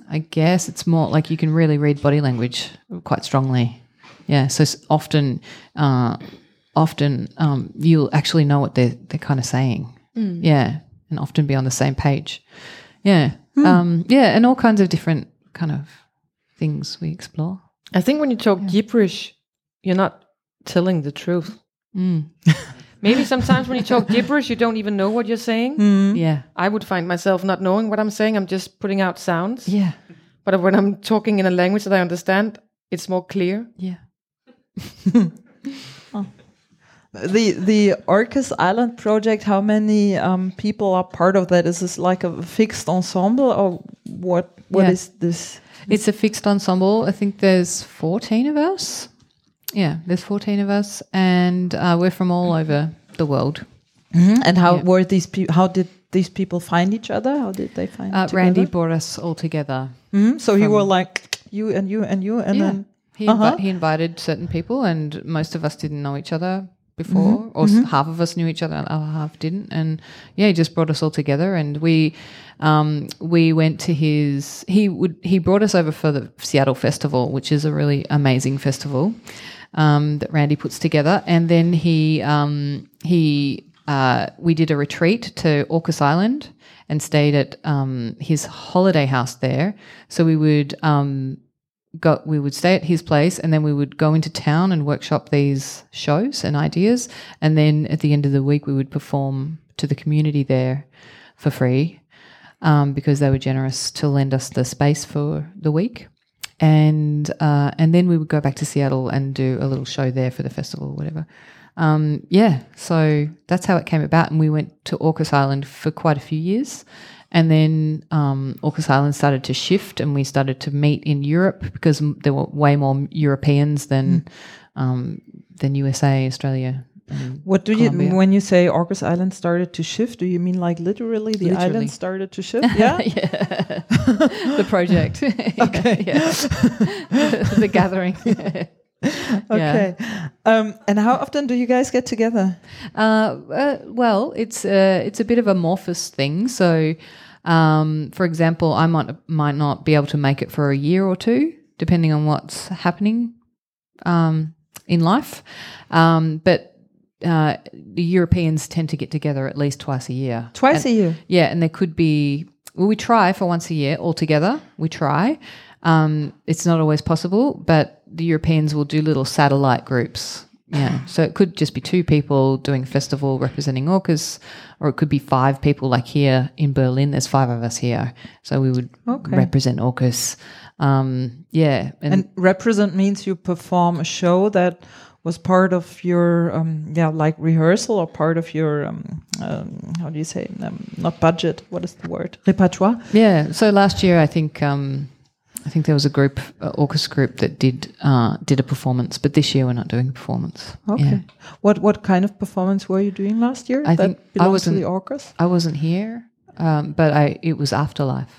I guess it's more like you can really read body language quite strongly. Yeah. So often uh often um you'll actually know what they're they're kind of saying. Yeah. And often be on the same page. Yeah. Um yeah, and all kinds of different kind of things we explore. I think when you talk gibberish, you're not telling the truth. Maybe sometimes when you talk gibberish, you don't even know what you're saying. Yeah. I would find myself not knowing what I'm saying. I'm just putting out sounds. Yeah. But when I'm talking in a language that I understand, it's more clear. Yeah. The the Orcas Island project. How many um, people are part of that? Is this like a fixed ensemble, or what? What is Yeah. this? It's a fixed ensemble. I think there's 14 of us. Yeah, there's 14 of us, and uh, we're from all over the world. And how Yeah. were these people? How did these people find each other? How did they find? Uh. Randy brought us all together. Mhm. So you from- were like you and you and you, and yeah. then he, invi- Uh-huh. he invited certain people, and most of us didn't know each other before, or s half of us knew each other and the other half didn't. And yeah, he just brought us all together, and we um, we went to his. He would he brought us over for the Seattle Festival, which is a really amazing festival um, that Randy puts together, and then he um, he uh, we did a retreat to Orcas Island and stayed at um, his holiday house there. So we would um, go, we would stay at his place, and then we would go into town and workshop these shows and ideas, and then at the end of the week we would perform to the community there for free um, because they were generous to lend us the space for the week. And uh, and then we would go back to Seattle and do a little show there for the festival or whatever. Um, yeah, so that's how it came about. And we went to Orcas Island for quite a few years. And then um, Orcas Island started to shift, and we started to meet in Europe because there were way more Europeans than um, than USA, Australia. What do you when you say Orcas Island started to shift? Do you mean like literally the Literally. island started to shift? Yeah. yeah, the project. okay, yeah. the gathering. okay. Um, and how often do you guys get together? Uh, uh, well, it's uh, it's a bit of a amorphous thing. So, um, for example, I might might not be able to make it for a year or two, depending on what's happening um, in life. Um, but uh, the Europeans tend to get together at least twice a year. Twice And- a year. Yeah, and there could be. Well, we try for once a year altogether. We try. Um, it's not always possible, but the Europeans will do little satellite groups. Yeah, so it could just be two people doing festival representing orcas, or it could be five people. Like here in Berlin, there's five of us here, so we would Okay. represent orcas. Um, yeah, and, And represent means you perform a show that was part of your um, yeah like rehearsal or part of your um, um, how do you say um, not budget what is the word repertoire Yeah. So last year, I think um, I think there was a group, uh, Orcas group, that did uh, did a performance. But this year, we're not doing a performance. okay Yeah. what what kind of performance were you doing last year I that think I wasn't- the orcas I wasn't here, um, but I it was Afterlife.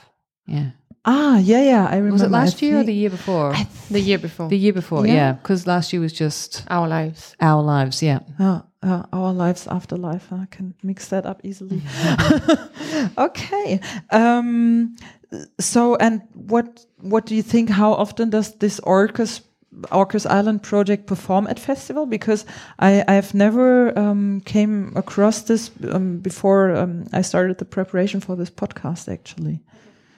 Yeah. ah yeah yeah I remember Was it I last year or the year before? The year before. the year before, Yeah. yeah. Because last year was just Our lives. our lives. Yeah. Uh, uh, our lives after life. I can mix that up easily. okay. Um, so, and what what do you think? How often does this Orcas Orcas Island project perform at festival? Because I I've never um, came across this um, before um, I started the preparation for this podcast. Actually.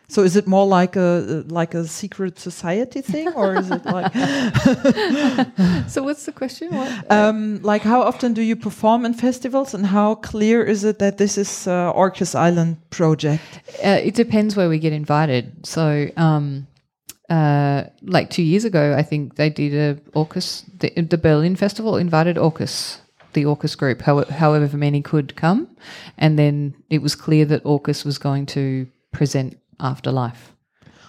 So is it more like a like a secret society thing, or is it like So what's the question? What? um, like how often do you perform in festivals, and how clear is it that this is uh, Orcas Island project? Uh, it depends where we get invited. So, um, uh, like two years ago, I think they did a Orcas, the, the Berlin Festival invited Orcas, the Orcas group, how, however many could come. And then it was clear that Orcas was going to present Afterlife.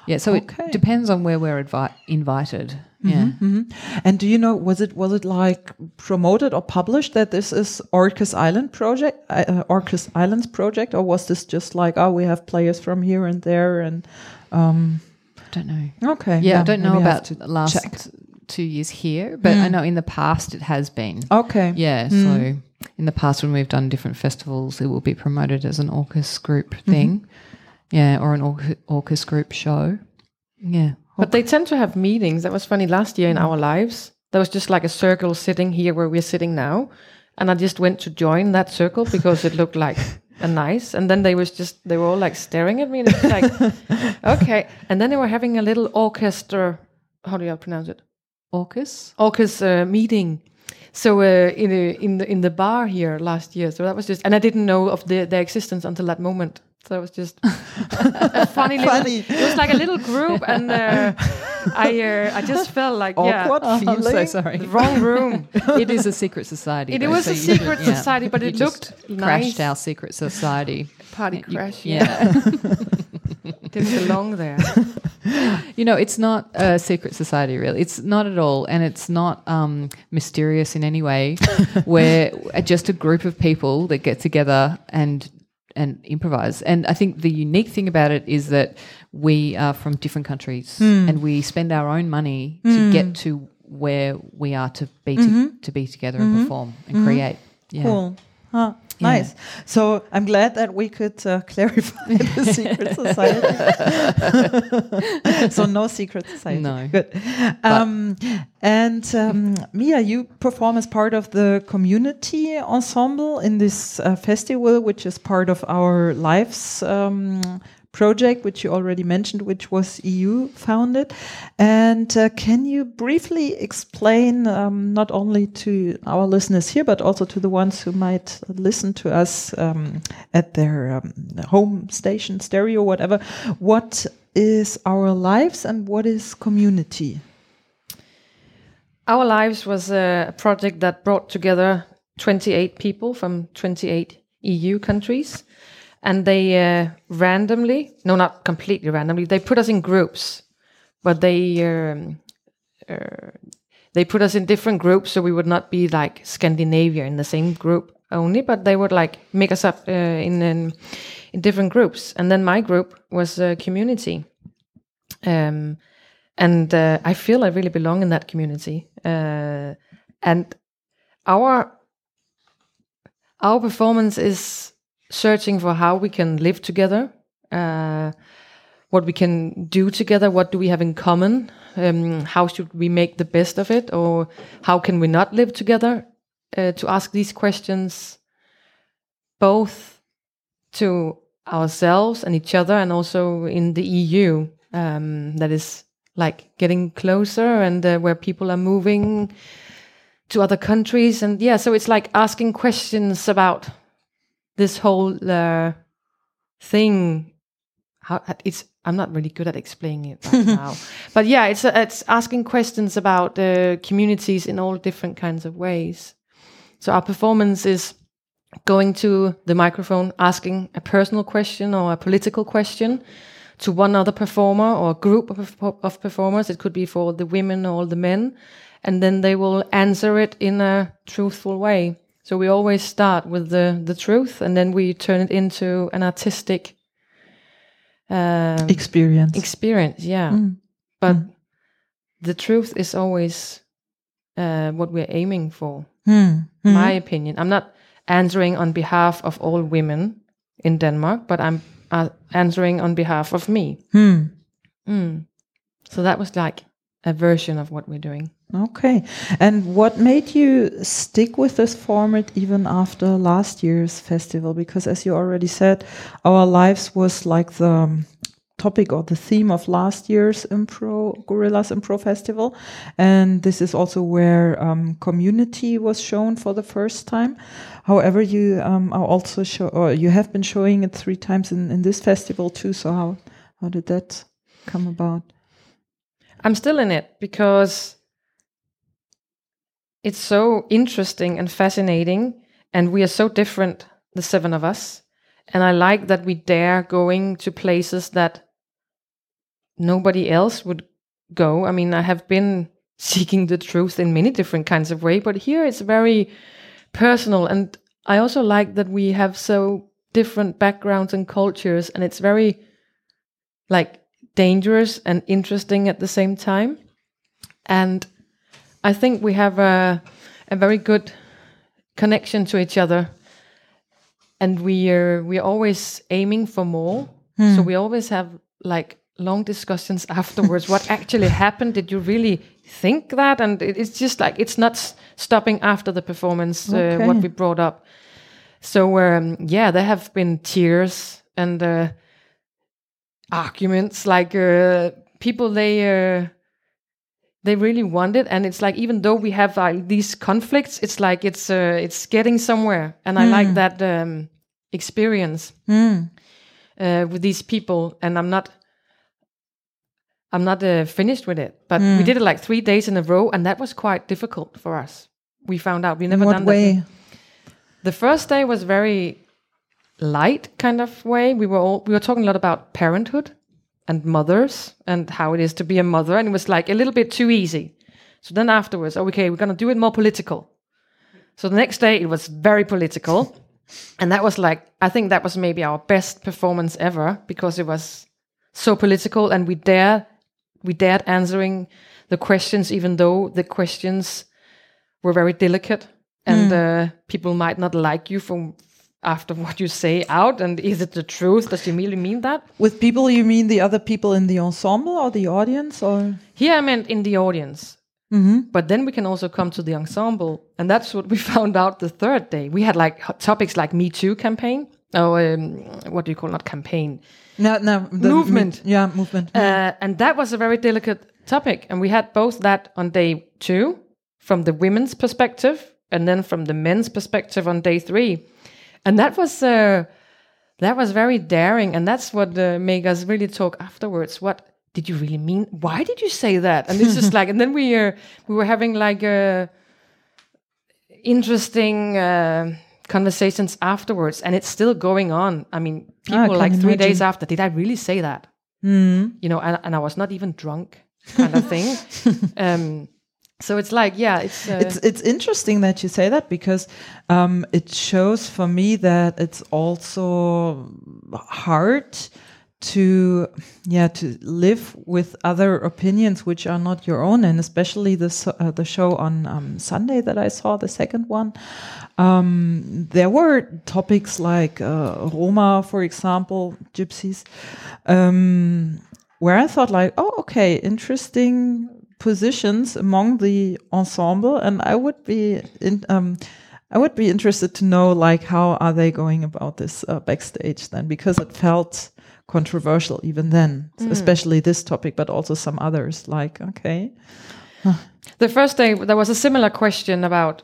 Yeah, so Okay. it depends on where we're advi- invited. Yeah. hmm And do you know was it was it like promoted or published that this is Orcas Island project, uh, Orcas Islands project, or was this just like oh we have players from here and there and um, Don't know. okay Yeah, I don't know I about the last check. two years here, but I know in the past it has been. okay Yeah, so in the past when we've done different festivals, it will be promoted as an Orcas group thing. Yeah, or an Orcas group show. Yeah. But they tend to have meetings. That was funny last year in our lives. There was just like a circle sitting here where we're sitting now. And I just went to join that circle because it looked like a nice. And then they was just they were all like staring at me and it's like okay. And then they were having a little orchestra how do you pronounce it? Orcus? Orcas uh, meeting. So uh, in a, in the in the bar here last year. So that was just, and I didn't know of the, their existence until that moment. So it was just a funny little. It was like a little group, and uh, I uh, I just felt like awkward yeah, feeling. I'm so sorry. the wrong room. it is a secret society. It though, was so a secret shouldn't- yeah. society, but You it just looked crashed nice. our secret society. Party You- crash. yeah. didn't belong there. You know, it's not a secret society, really. It's not at all, and it's not um, mysterious in any way. We're just a group of people that get together and and improvise. And I think the unique thing about it is that we are from different countries, hmm. and we spend our own money to hmm. get to where we are to be to, mm-hmm. to be together and mm-hmm. perform and mm-hmm. create. Yeah. Cool. Huh. Yeah. Nice. So I'm glad that we could uh, clarify the secret society. so no secret society. No. Good. Um, and um, Mia, you perform as part of the community ensemble in this uh, festival, which is part of our lives. Um, project which you already mentioned which was eu founded and uh, can you briefly explain um, not only to our listeners here but also to the ones who might listen to us um, at their um, home station stereo whatever what is our lives and what is community Our Lives was a project that brought together 28 people from 28 EU countries. And they uh, randomly, no, not completely randomly, they put us in groups, but they um, uh, they put us in different groups so we would not be like Scandinavia in the same group only, but they would like make us up uh, in, in in different groups. And then my group was a community. Um, and uh, I feel I really belong in that community. Uh, and our our performance is searching for how we can live together, uh, what we can do together, what do we have in common, um, how should we make the best of it, or how can we not live together? Uh, to ask these questions, both to ourselves and each other, and also in the EU, um, that is like getting closer and uh, where people are moving to other countries and yeah so it's like asking questions about this whole uh, thing how it's i'm not really good at explaining it right now. But yeah it's uh, it's asking questions about uh, communities in all different kinds of ways. So our performance is going to the microphone asking a personal question or a political question to one other performer or a group of, of performers. It could be for the women or the men. And then they will answer it in a truthful way so we always start with the the truth, and then we turn it into an artistic um, experience experience. Yeah, Mm. but Mm. the truth is always uh, what we're aiming for. Hmm. Hmm. My opinion. I'm not answering on behalf of all women in Denmark, but I'm uh, answering on behalf of me. Hmm. Mm. So that was like a version of what we're doing. Okay. And what made you stick with this format even after last year's festival? Because as you already said, Our Lives was like the um, topic or the theme of last year's Impro Gorillas Impro Festival. And this is also where um, community was shown for the first time. However, you um, are also show or you have been showing it three times in, in this festival too. So how how did that come about? I'm still in it because it's so interesting and fascinating, and we are so different, the seven of us. And I like that we dare going to places that nobody else would go. I mean, I have been seeking the truth in many different kinds of way, but here it's very personal. And I also like that we have so different backgrounds and cultures, and it's very like dangerous and interesting at the same time. And I think we have a, a very good connection to each other. And we are we're always aiming for more. So we always have like long discussions afterwards. what actually happened? Did you really think that? And it, it's just like it's not s- stopping after the performance. Uh, what we brought up. So um, yeah, there have been tears and uh, arguments. Like uh, people, they uh, they really want it, and it's like even though we have like these conflicts, it's like it's uh, it's getting somewhere, and I like that um, experience Hmm. uh, with these people, and I'm not. I'm not uh, finished with it, but we did it like three days in a row, and that was quite difficult for us. We found out we never In what done way? that. The first day was very light kind of way. We were all we were talking a lot about parenthood and mothers and how it is to be a mother, and it was like a little bit too easy. So then afterwards, okay, we're gonna do it more political. So the next day it was very political, and that was like I think that was maybe our best performance ever because it was so political, and we dared, we dared answering the questions, even though the questions were very delicate and uh, people might not like you from after what you say out. And is it the truth? Does you really mean that? With people, you mean the other people in the ensemble or the audience, or Here I meant in the audience. But then we can also come to the ensemble. And that's what we found out the third day. We had like topics like Me Too campaign. Oh, um, what do you call not campaign? no, no, Movement. yeah, movement. Uh, and that was a very delicate topic. And we had both that on day two from the women's perspective and then from the men's perspective on day three. And that was uh, that was very daring. And that's what uh, made us really talk afterwards. What did you really mean? Why did you say that? And it's just like, and then we uh, we were having like a interesting uh, conversations afterwards, and it's still going on. I mean, Ah, I people can like three days after, did I really say that? You know, and, and I was not even drunk, kind of thing. um, so it's like, yeah, it's, uh, it's it's interesting that you say that because um, it shows for me that it's also hard to yeah to live with other opinions which are not your own. And especially the uh, the show on um, Sunday that I saw the second one um, there were topics like uh, Roma for example gypsies um, where I thought like oh okay interesting positions among the ensemble and I would be in, um, I would be interested to know like how are they going about this uh, backstage then because it felt controversial even then especially this topic but also some others like okay the first day there was a similar question about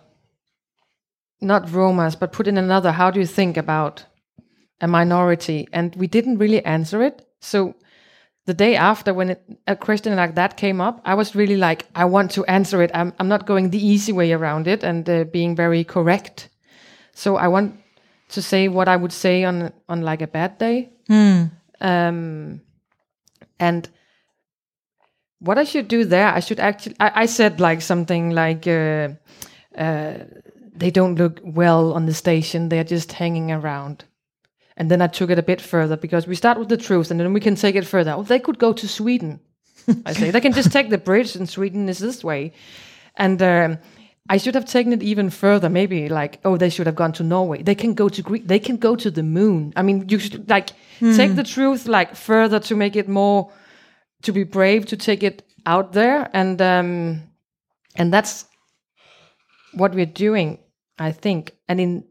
not Romas, but put in another. How do you think about a minority? And we didn't really answer it. So the day after, when it, a question like that came up, I was really like, I want to answer it. I'm, I'm not going the easy way around it and uh, being very correct. So I want to say what I would say on on like a bad day. Um, and what I should do there, I should actually. I, I said like something like, uh, uh, "They don't look well on the station. They're just hanging around." And then I took it a bit further because we start with the truth, and then we can take it further. Oh, they could go to Sweden. I say they can just take the bridge, and Sweden is this way. And um, I should have taken it even further. Maybe like, oh, they should have gone to Norway. They can go to Greece. They can go to the moon. I mean, you should like take the truth like further to make it more to be brave to take it out there and um and that's what we're doing i think and in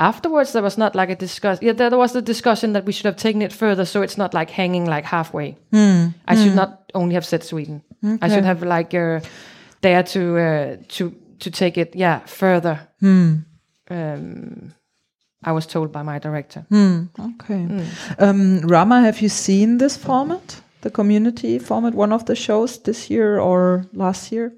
afterwards there was not like a discuss yeah there was a discussion that we should have taken it further so it's not like hanging like halfway. I should not only have said sweden. I should have like uh, dare to uh, to to take it yeah further. Um i was told by my director. Okay. Um, Rama have you seen this format the community format one of the shows this year or last year?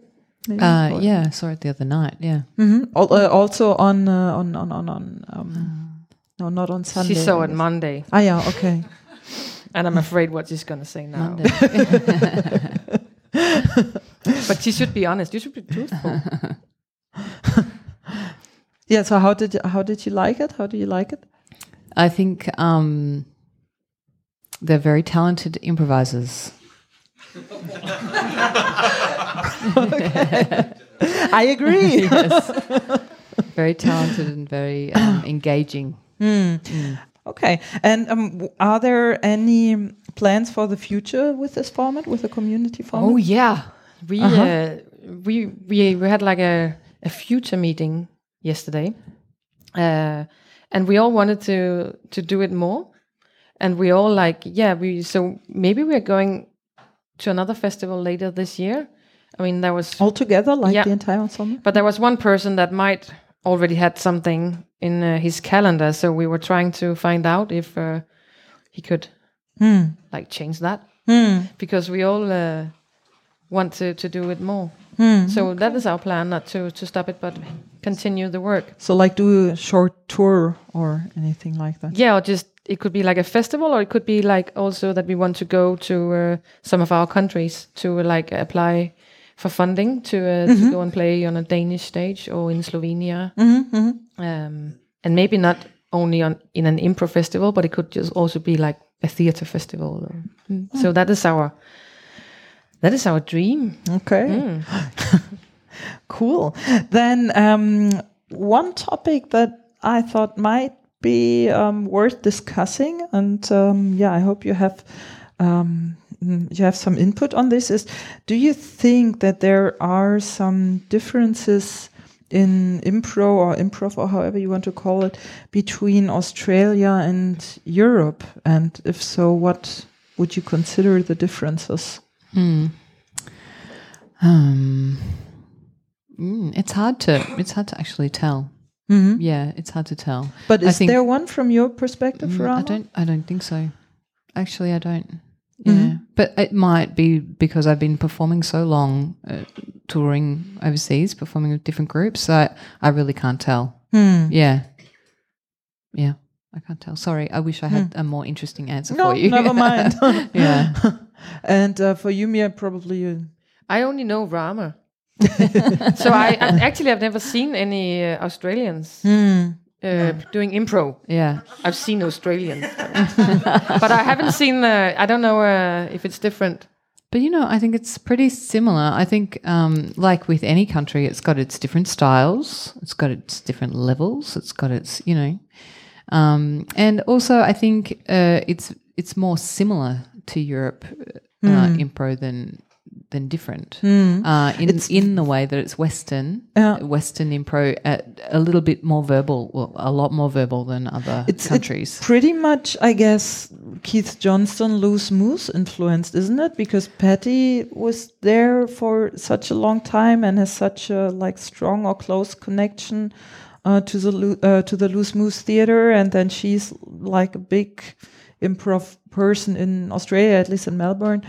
Uh, yeah, I saw it the other night. Yeah. Mhm. Al- uh, also on uh, on on on, on um, no not on Sunday she saw it monday ah yeah okay and i'm afraid what she's gonna say now But she should be honest. You should be truthful. yeah so how did you, how did you like it how do you like it I think um, they're very talented improvisers. I agree. Very talented and very um, engaging. okay. And um, are there any plans for the future with this format with the community format? oh yeah, we uh we we we had like a a future meeting yesterday, uh, and we all wanted to to do it more, and we all like yeah we so maybe we're going to another festival later this year. I mean there was all together like Yeah. the entire ensemble But there was one person that might already had something in uh, his calendar, so we were trying to find out if uh, he could like change that because we all uh, want to to do it more. So that is our plan, not to to stop it, but continue the work. so like do a short tour or anything like that Yeah, or just it could be like a festival, or it could be like also that we want to go to uh, some of our countries to uh, like apply for funding to uh, to go and play on a Danish stage or in Slovenia, um, and maybe not only on in an improv festival, but it could just also be like a theater festival. or- So that is our That is our dream. Okay. cool. Then um, one topic that I thought might be um, worth discussing, and um, yeah, I hope you have um, mm, you have some input on this. Is do you think that there are some differences? In impro or improv or however you want to call it, between Australia and Europe, and if so, what would you consider the differences? Um, mm, it's hard to it's hard to actually tell. Yeah, it's hard to tell. But is think- there one from your perspective, Mm, Rama? I don't. I don't think so. Actually, I don't. Mm-hmm. Yeah, but it might be because I've been performing so long, uh, touring overseas, performing with different groups. So I, I really can't tell. Hmm. Yeah, yeah, I can't tell. Sorry, I wish I had a more interesting answer. No, for you. never mind. yeah, and uh, for you, Mia, probably you. I only know Rama. so I, I actually I've never seen any uh, Australians uh, doing improv. yeah. I've seen Australians, but I haven't seen. Uh, I don't know uh, if it's different. But you know, I think it's pretty similar. I think, um, like with any country, it's got its different styles, it's got its different levels, it's got its, you know, um, and also I think uh, it's it's more similar to Europe uh, impro than than different uh, in in the way that it's Western Yeah. Western impro at a little bit more verbal, well, a lot more verbal than other It's, countries. it's pretty much, I guess, Keith Johnstone, Loose Moose influenced, isn't it? Because Patti was there for such a long time and has such a like strong or close connection uh, to the uh, to the Loose Moose Theater, and then she's like a big improv person in Australia, at least in Melbourne.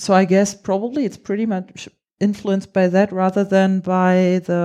So I guess probably it's pretty much influenced by that rather than by the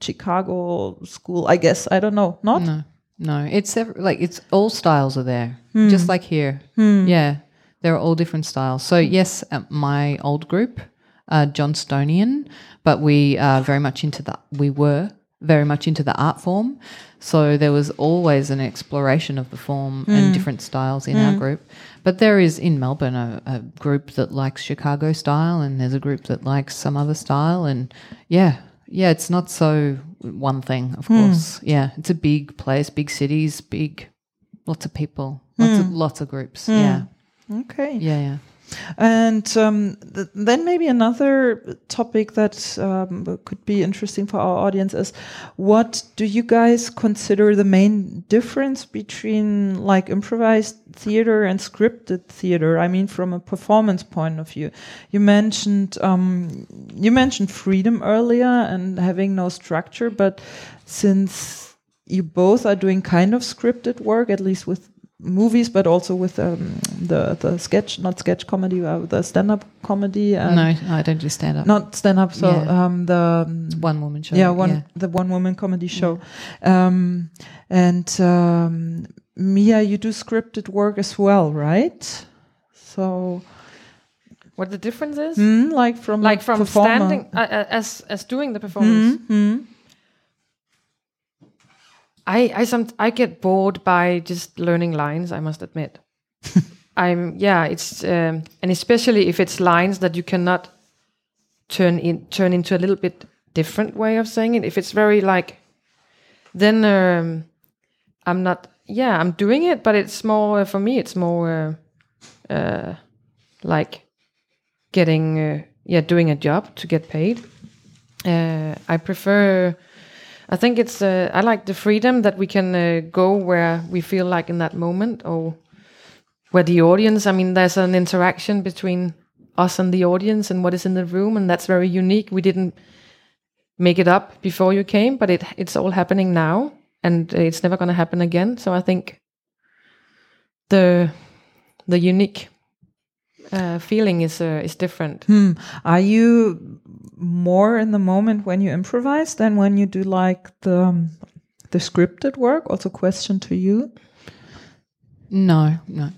Chicago school. I guess I don't know. Not No, no. It's like it's all styles are there, just like here. Yeah, there are all different styles. So yes, uh, my old group, uh, Johnstonian, but we are very much into the. We were very much into the art form, so there was always an exploration of the form and different styles in our group. But there is in Melbourne a, a group that likes Chicago style, and there's a group that likes some other style, and yeah, yeah, it's not so one thing, of hmm. course. Yeah, it's a big place, big cities, big, lots of people, lots of hmm. lots of groups. Hmm. Yeah, okay. yeah, yeah. And um, th- then maybe another topic that um, could be interesting for our audience is what do you guys consider the main difference between like improvised theater and scripted theater? I mean, from a performance point of view, you mentioned um, you mentioned freedom earlier and having no structure, but since you both are doing kind of scripted work, at least with movies, but also with um, the the sketch, not sketch comedy, uh, the stand up comedy. And no, no, I don't do stand up. not stand up. So Yeah. um, the um, one woman show. yeah one the one woman comedy show, um, and um, Mia, you do scripted work as well, right? So What the difference is? hmm, like from Like from performer. standing uh, uh, as as doing the performance. Hmm. I I some I get bored by just learning lines. I must admit. I'm yeah. It's um, and especially if it's lines that you cannot turn in turn into a little bit different way of saying it. If it's very like, then um, I'm not. Yeah, I'm doing it, but it's more uh, for me. It's more uh, uh, like getting uh, yeah doing a job to get paid. Uh, I prefer. I think it's. Uh, I like the freedom that we can uh, go where we feel like in that moment, or where the audience. I mean, there's an interaction between us and the audience and what is in the room, and that's very unique. We didn't make it up before you came, but it it's all happening now, and it's never going to happen again. So I think the the unique uh, feeling is uh, is different. Hmm. Are you more in the moment when you improvise than when you do like the um, the scripted work? Also, question to you, No, no.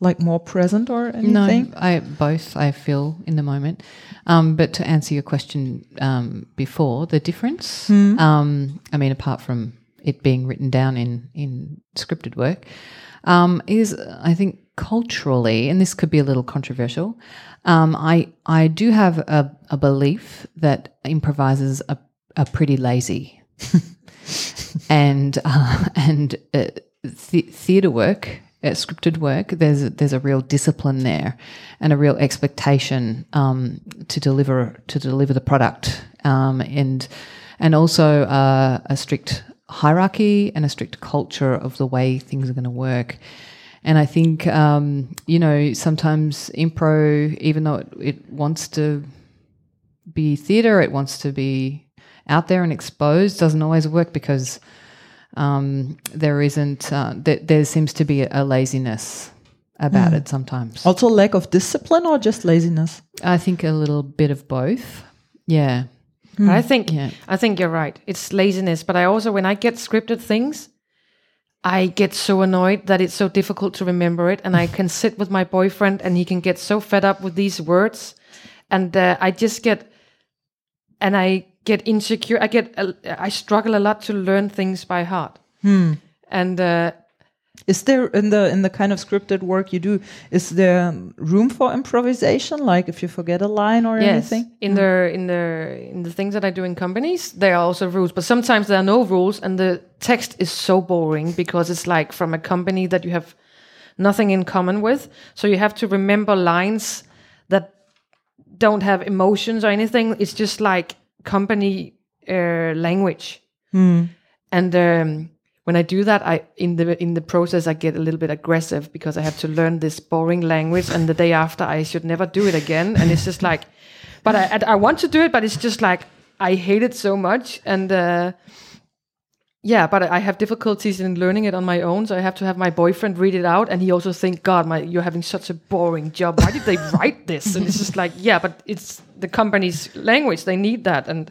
like more present or anything? No, I both I feel in the moment. Um, but to answer your question um, before, the difference. Um, I mean, apart from it being written down in in scripted work um, is I think culturally, and this could be a little controversial. Um, I I do have a, a belief that improvisers are, are pretty lazy, and uh, and uh, th- theatre work. Uh, scripted work, there's a, there's a real discipline there, and a real expectation um, to deliver to deliver the product, um, and and also uh, a strict hierarchy and a strict culture of the way things are going to work. And I think, um, you know, sometimes impro, even though it, it wants to be theatre, it wants to be out there and exposed, doesn't always work because um, there isn't, uh, th- there seems to be a, laziness about mm. it sometimes. Also, lack of discipline or just laziness? I think a little bit of both. Yeah. Mm. I think yeah. I think you're right. It's laziness, but I also when I get scripted things, I get so annoyed that it's so difficult to remember it, and I can sit with my boyfriend, and he can get so fed up with these words, and uh, I just get, and I get insecure. I get, uh, I struggle a lot to learn things by heart, hmm. and uh, is there in the in the kind of scripted work you do? Is there room for improvisation? Like if you forget a line or yes. anything? In the in the in the things that I do in companies, there are also rules, but sometimes there are no rules, and the text is so boring because it's like from a company that you have nothing in common with. So you have to remember lines that don't have emotions or anything. It's just like company uh, language, mm. and. Um, when I do that, I in the in the process I get a little bit aggressive because I have to learn this boring language, and the day after I should never do it again. And it's just like, but I I want to do it, but it's just like I hate it so much, and uh, yeah, but I have difficulties in learning it on my own. So I have to have my boyfriend read it out, and he also think, God, my you're having such a boring job. Why did they write this? And it's just like, yeah, but it's the company's language. They need that, and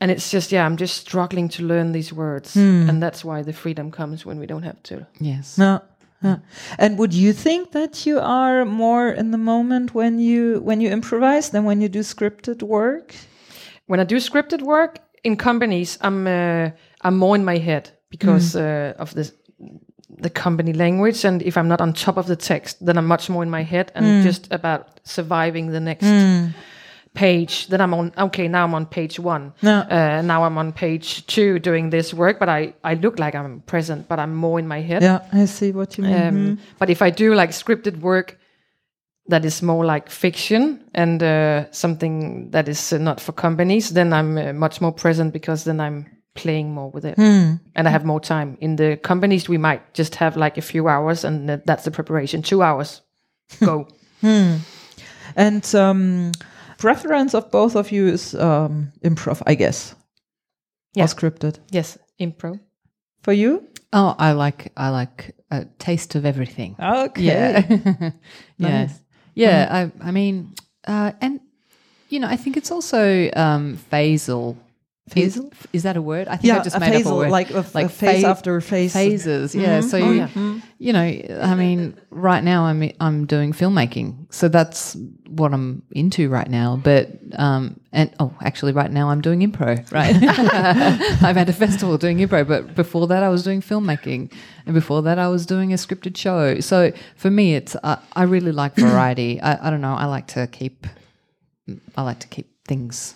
and it's just yeah i'm just struggling to learn these words hmm. and that's why the freedom comes when we don't have to yes no yeah. And would you think that you are more in the moment when you when you improvise than when you do scripted work? When I do scripted work in companies, I'm uh, I'm more in my head because mm. uh, of the the company language, and if I'm not on top of the text, then I'm much more in my head and mm. just about surviving the next mm page then i'm on okay now i'm on page one no. uh, now i'm on page two doing this work but i i look like i'm present but i'm more in my head yeah i see what you mean um, mm. but if i do like scripted work that is more like fiction and uh, something that is uh, not for companies then i'm uh, much more present because then i'm playing more with it mm. and i have more time in the companies we might just have like a few hours and that's the preparation two hours go hmm. and um preference of both of you is um, improv, I guess. Yeah. Or scripted. Yes, improv. For you? Oh, I like I like a taste of everything. Okay. Yeah. nice. Yeah. Yeah. I I mean, uh, and you know, I think it's also um, phasal Phasal? Is, is, that a word? I think yeah, I just a made phasal, up a word. Like a, like a phase fa- after phase. Phases, yeah. Mm-hmm. So, oh, you, yeah. you know, I mean, right now I'm I'm doing filmmaking, so that's what I'm into right now. But um, and oh, actually, right now I'm doing improv. Right, I'm at a festival doing improv, but before that I was doing filmmaking, and before that I was doing a scripted show. So for me, it's uh, I really like variety. I, I don't know. I like to keep I like to keep things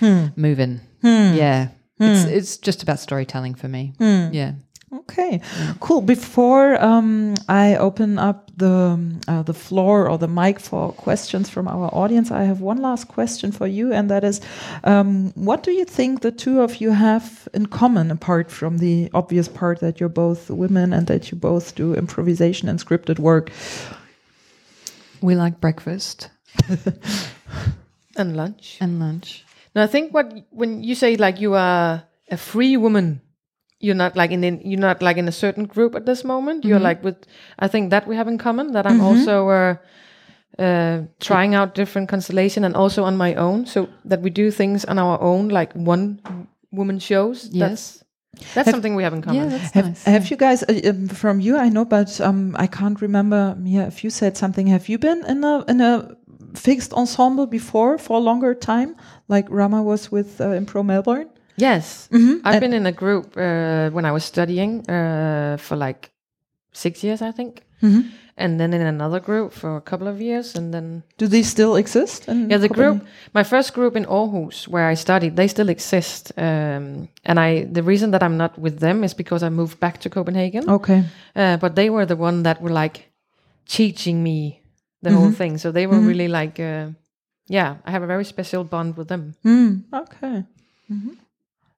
hmm. moving. Hmm. Yeah. It's, hmm. it's just about storytelling for me. Hmm. Yeah. Okay, cool. Before um, I open up the uh, the floor or the mic for questions from our audience, I have one last question for you, and that is, um, what do you think the two of you have in common, apart from the obvious part that you're both women and that you both do improvisation and scripted work? We like breakfast and lunch and lunch. No, I think what when you say like you are a free woman, you're not like in, in you're not like in a certain group at this moment. Mm-hmm. You're like with I think that we have in common that I'm mm-hmm. also uh, uh, trying out different constellation and also on my own, so that we do things on our own, like one woman shows. Yes. That's, that's have, something we have in common. Yeah, have, nice. have you guys, uh, um, from you, I know, but um, I can't remember, Mia, if you said something. Have you been in a in a fixed ensemble before for a longer time, like Rama was with uh, Impro Melbourne? Yes, I've been in a group uh, when I was studying uh, for like six years, I think, and then in another group for a couple of years, and then Do they still exist? yeah, the group, my first group in Aarhus where I studied, they still exist, um, and I the reason that I'm not with them is because I moved back to Copenhagen, Okay. uh, but they were the one that were like teaching me the whole thing, so they were really like. Uh, yeah, I have a very special bond with them. Mm, okay. hmm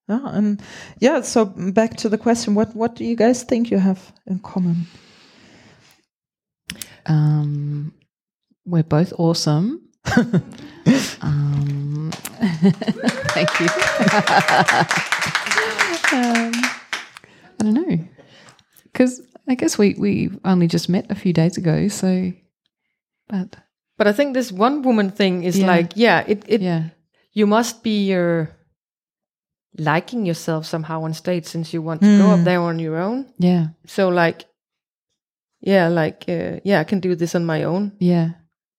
Yeah, and yeah. So back to the question: what what do you guys think you have in common? Um, we're both awesome. um, thank you. um, I don't know, because I guess we we only just met a few days ago. So, but But I think this one woman thing is Yeah. like, yeah, it, it yeah, you must be your liking yourself somehow on stage since you want to go up Hmm. there on your own. yeah, So like, yeah, like uh, yeah, I can do this on my own. yeah,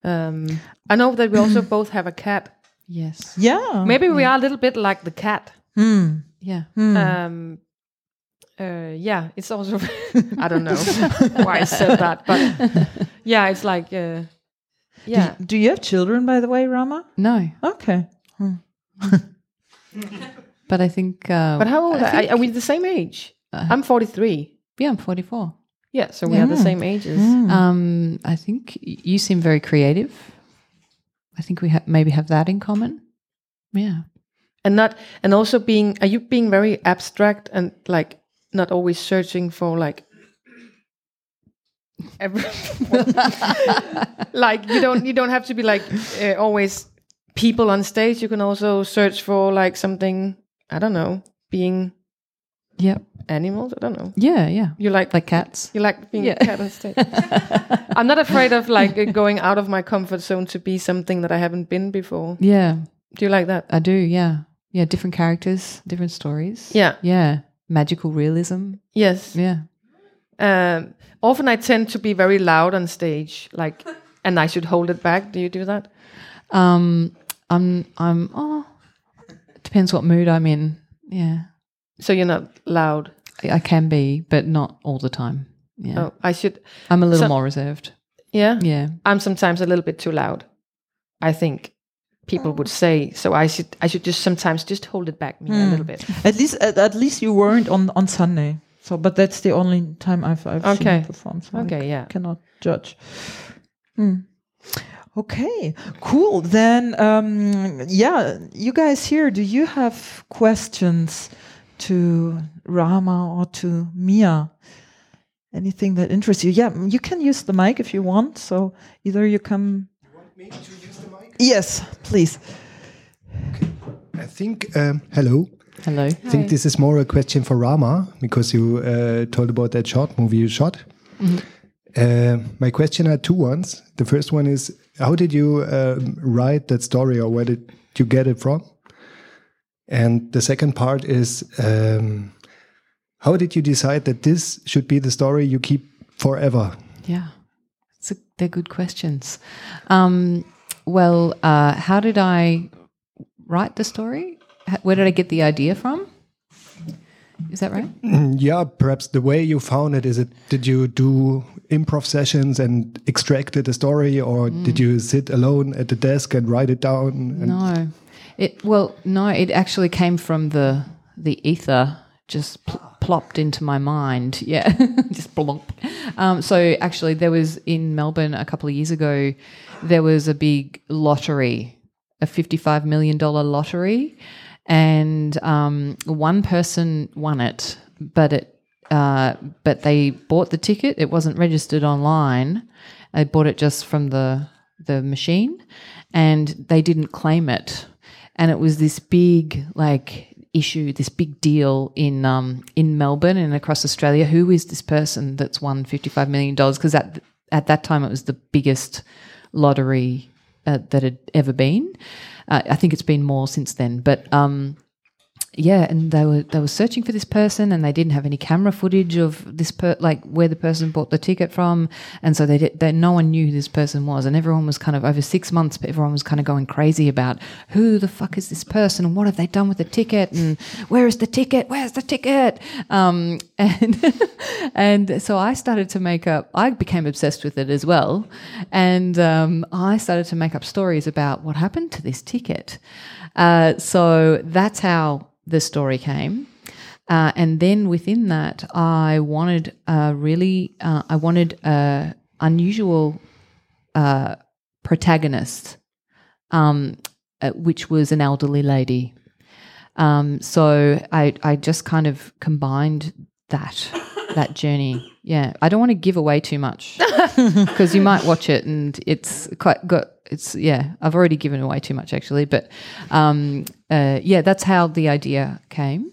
Um, I know that we also both have a cat. yes, Yeah. Maybe we are a little bit like the cat. Hmm. yeah. Hmm. Um, uh, yeah, it's also I don't know why I said that, but yeah, it's like uh, yeah. Do you have children, by the way, Rama? No, Okay. but I think. Uh, But how old I are, think- are we? The same age? Uh, I'm 43. Yeah, I'm 44. Yeah, so we are the same ages. Hmm. Um, I think you seem very creative. I think we ha- maybe have that in common. Yeah. and not and also being are you being very abstract and like not always searching for like every, like you don't you don't have to be like uh, always people on stage you can also search for like something i don't know being yeah animals i don't know Yeah, yeah. you like Like cats. you like being Yeah. a cat on stage i'm not afraid of like going out of my comfort zone to be something that i haven't been before Yeah, do you like that I do. Yeah. Yeah, different characters, different stories. yeah Yeah. Magical realism. yes Yeah. Um, often I tend to be very loud on stage, like, and I should hold it back. Do you do that? Um I'm I'm oh it depends what mood I'm in. Yeah. So you're not loud. I, I can be, but not all the time. Yeah. Oh, I should. I'm a little So- more reserved. Yeah, Yeah. I'm sometimes a little bit too loud. I think people would say so. I should. I should just sometimes just hold it back me a little bit. At least, at, at least you weren't on on Sunday. So, but that's the only time I've I've seen Okay. you perform. So I Okay, yeah. cannot judge. Hmm. Okay, cool. Then, um, yeah, you guys here, do you have questions to Rama or to Mia? Anything that interests you? Yeah, you can use the mic if you want. So either you come. You want me to use the mic? Yes, please. Okay. I think, um, hello. Hello. I think this is more a question for Rama because you uh, told about that short movie you shot. Uh, my question had two ones. The first one is how did you um, write that story or where did you get it from? And the second part is um, how did you decide that this should be the story you keep forever? Yeah, it's a, they're good questions. Um, well, uh, how did I write the story? Where did I get the idea from? Is that right? Yeah, perhaps the way you found it is it did you do improv sessions and extracted a story or did you sit alone at the desk and write it down? And No, it well, no, it actually came from the the ether, just pl- plopped into my mind. Yeah, just blonk. Um, so actually, there was in Melbourne a couple of years ago, there was a big lottery, a fifty-five million dollar lottery, and um, one person won it, but it. Uh, but they bought the ticket. It wasn't registered online. They bought it just from the the machine, and they didn't claim it. And it was this big like issue, this big deal in um, in Melbourne and across Australia. Who is this person that's won fifty five million dollars? Because at at that time it was the biggest lottery uh, that had ever been. Uh, I think it's been more since then, but um, yeah, and they were they were searching for this person, and they didn't have any camera footage of this per like where the person bought the ticket from, and so they did, they no one knew who this person was, and everyone was kind of over six months, but everyone was kind of going crazy about who the fuck is this person, and what have they done with the ticket, and where is the ticket, where's the ticket, um, and and so I started to make up. I became obsessed with it as well, and um, I started to make up stories about what happened to this ticket. Uh, so that's how the story came. Uh, and then within that, I wanted a really, uh, I wanted a unusual uh, protagonist, um, uh, which was an elderly lady. Um, so I, I just kind of combined that, that journey. Yeah, I don't want to give away too much because you might watch it and it's quite got it's yeah. I've already given away too much actually, but um, uh, yeah, that's how the idea came,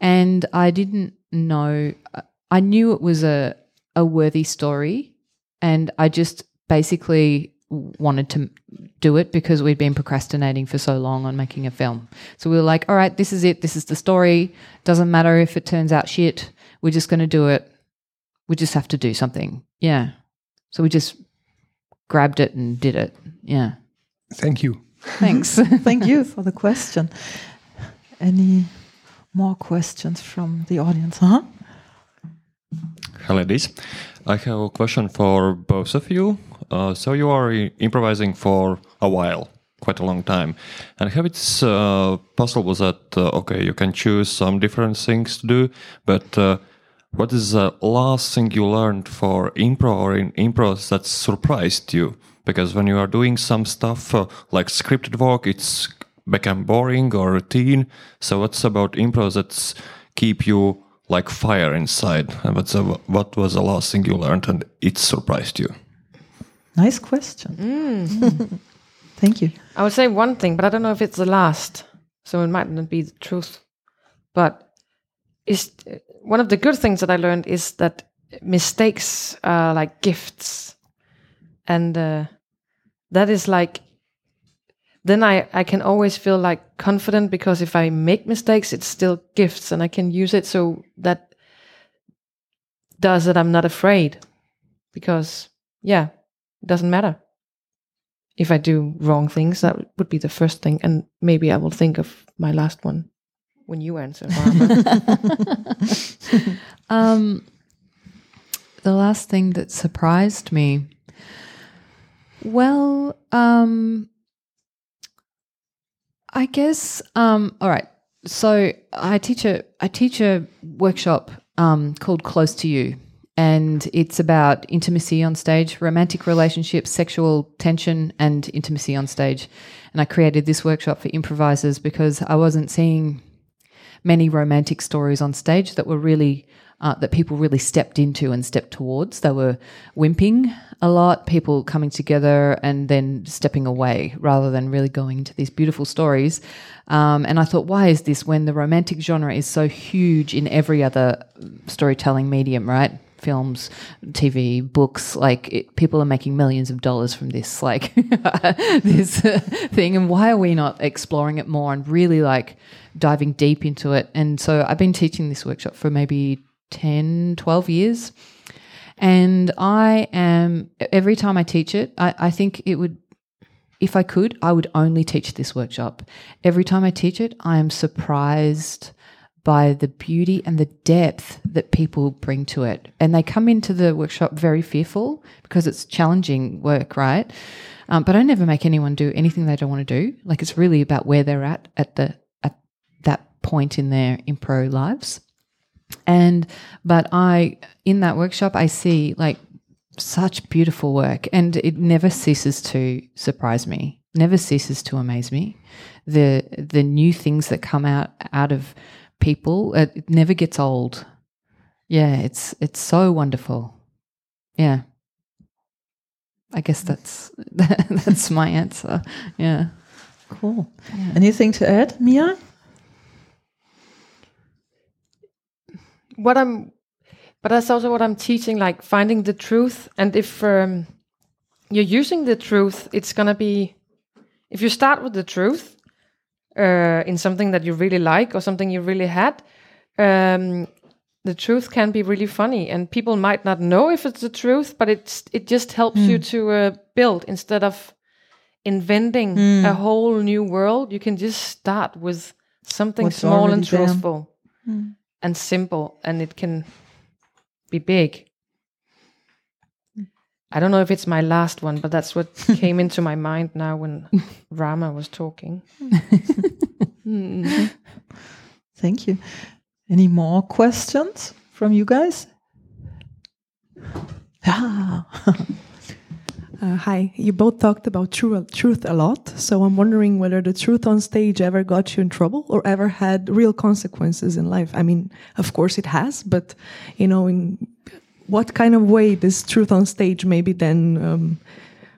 and I didn't know. I knew it was a a worthy story, and I just basically wanted to do it because we'd been procrastinating for so long on making a film. So we were like, all right, this is it. This is the story. Doesn't matter if it turns out shit. We're just going to do it we just have to do something. Yeah. So we just grabbed it and did it. Yeah. Thank you. Thanks. Thank you for the question. Any more questions from the audience? Huh? Hello, ladies. I have a question for both of you. Uh, so you are improvising for a while, quite a long time, and have it's uh, possible that uh, okay, you can choose some different things to do, but uh, what is the last thing you learned for improv or in improv that surprised you? Because when you are doing some stuff uh, like scripted work, it's become boring or routine. So what's about improv that's keep you like fire inside? And what's the, what was the last thing you learned and it surprised you? Nice question. Mm. Thank you. I would say one thing, but I don't know if it's the last. So it might not be the truth. But is one of the good things that I learned is that mistakes are like gifts, and uh, that is like then I, I can always feel like confident because if I make mistakes, it's still gifts and I can use it. So that does that I'm not afraid because, yeah, it doesn't matter. If I do wrong things, that would be the first thing. And maybe I will think of my last one when you answer. um, the last thing that surprised me. Well, um, I guess. Um, all right. So I teach a I teach a workshop um, called Close to You, and it's about intimacy on stage, romantic relationships, sexual tension, and intimacy on stage. And I created this workshop for improvisers because I wasn't seeing many romantic stories on stage that were really uh, that people really stepped into and stepped towards. They were wimping a lot, people coming together and then stepping away rather than really going into these beautiful stories. Um, and I thought, why is this when the romantic genre is so huge in every other storytelling medium, right? Films, TV, books, like it, people are making millions of dollars from this, like this uh, thing. And why are we not exploring it more and really like diving deep into it. And so I've been teaching this workshop for maybe 10, 12 years. And I am, every time I teach it, I, I think it would, if I could, I would only teach this workshop. Every time I teach it, I am surprised by the beauty and the depth that people bring to it. And they come into the workshop very fearful because it's challenging work, right? Um, but I never make anyone do anything they don't want to do. Like it's really about where they're at at the at that point in their impro lives. And, but I, in that workshop, I see like such beautiful work and it never ceases to surprise me, never ceases to amaze me. The, the new things that come out, out of people, it never gets old. Yeah, it's, it's so wonderful. Yeah. I guess that's, that's my answer. Yeah. Cool. Yeah. Anything to add, Mia? what I'm, but that's also what I'm teaching, like finding the truth. And if um, you're using the truth, it's gonna be, if you start with the truth, uh, in something that you really like or something you really had, um, the truth can be really funny, and people might not know if it's the truth, but it's it just helps you to uh, build instead of inventing a whole new world. You can just start with something What's small and truthful and simple, and it can be big. I don't know if it's my last one, but that's what came into my mind now when Rama was talking. Thank you. Any more questions from you guys? Ah, Uh, hi, you both talked about true, truth a lot, so I'm wondering whether the truth on stage ever got you in trouble or ever had real consequences in life. I mean, of course it has, but you know, in what kind of way this truth on stage maybe then, um,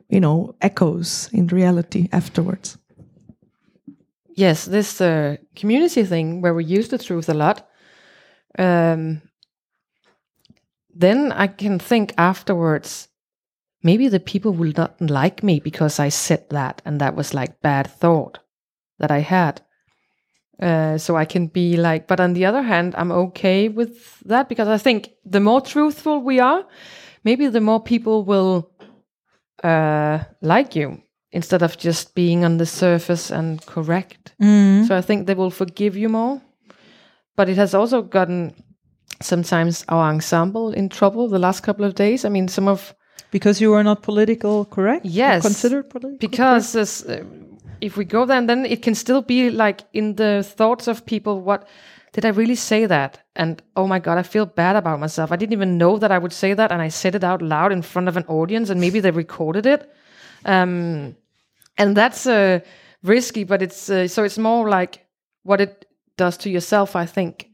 you know, echoes in reality afterwards? Yes, this uh, community thing where we use the truth a lot. Um, then I can think afterwards, maybe the people will not like me because I said that, and that was like bad thought that I had. Uh, so I can be like, but on the other hand, I'm okay with that because I think the more truthful we are, maybe the more people will uh, like you instead of just being on the surface and correct. So I think they will forgive you more. But it has also gotten sometimes our ensemble in trouble the last couple of days. I mean, some of because you are not political correct? Or Yes, Considered political because this, uh, if we go there, then it can still be like in the thoughts of people. What did I really say that? And oh my god, I feel bad about myself. I didn't even know that I would say that, and I said it out loud in front of an audience, and maybe they recorded it. Um, and that's uh, risky, but it's uh, so it's more like what it does to yourself. I think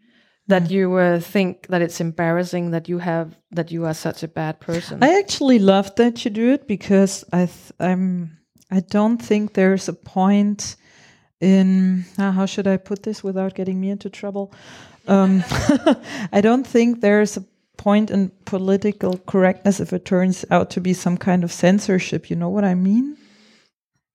that you uh, think that it's embarrassing that you have that you are such a bad person. I actually love that you do it because I th- I'm I don't think there's a point in ah, how should I put this without getting me into trouble. Um, I don't think there's a point in political correctness if it turns out to be some kind of censorship. You know what I mean?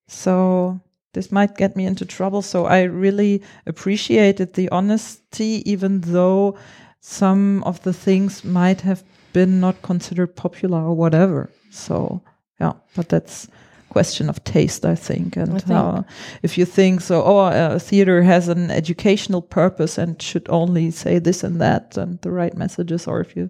So this might get me into trouble. So I really appreciated the honesty, even though some of the things might have been not considered popular or whatever. So yeah, but that's question of taste, I think. And I think- if you think so, oh, uh, theater has an educational purpose and should only say this and that and the right messages, or if you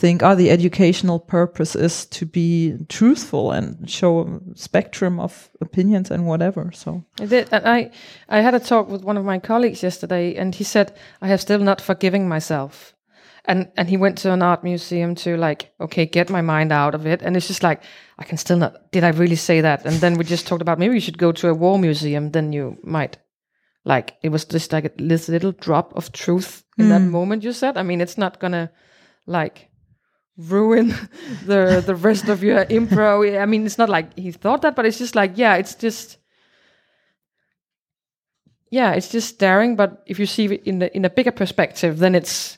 think, oh, the educational purpose is to be truthful and show a spectrum of opinions and whatever. So I did, and I I had a talk with one of my colleagues yesterday, and he said I have still not forgiving myself, and and he went to an art museum to like okay get my mind out of it, and it's just like I can still not. Did I really say that? And then we just talked about maybe you should go to a war museum, then you might. Like it was just like this little drop of truth in that mm. moment you said. I mean, it's not gonna like ruin the the rest of your impro. I mean, it's not like he thought that, but it's just like yeah, it's just yeah, it's just staring. But if you see it in the in a bigger perspective, then it's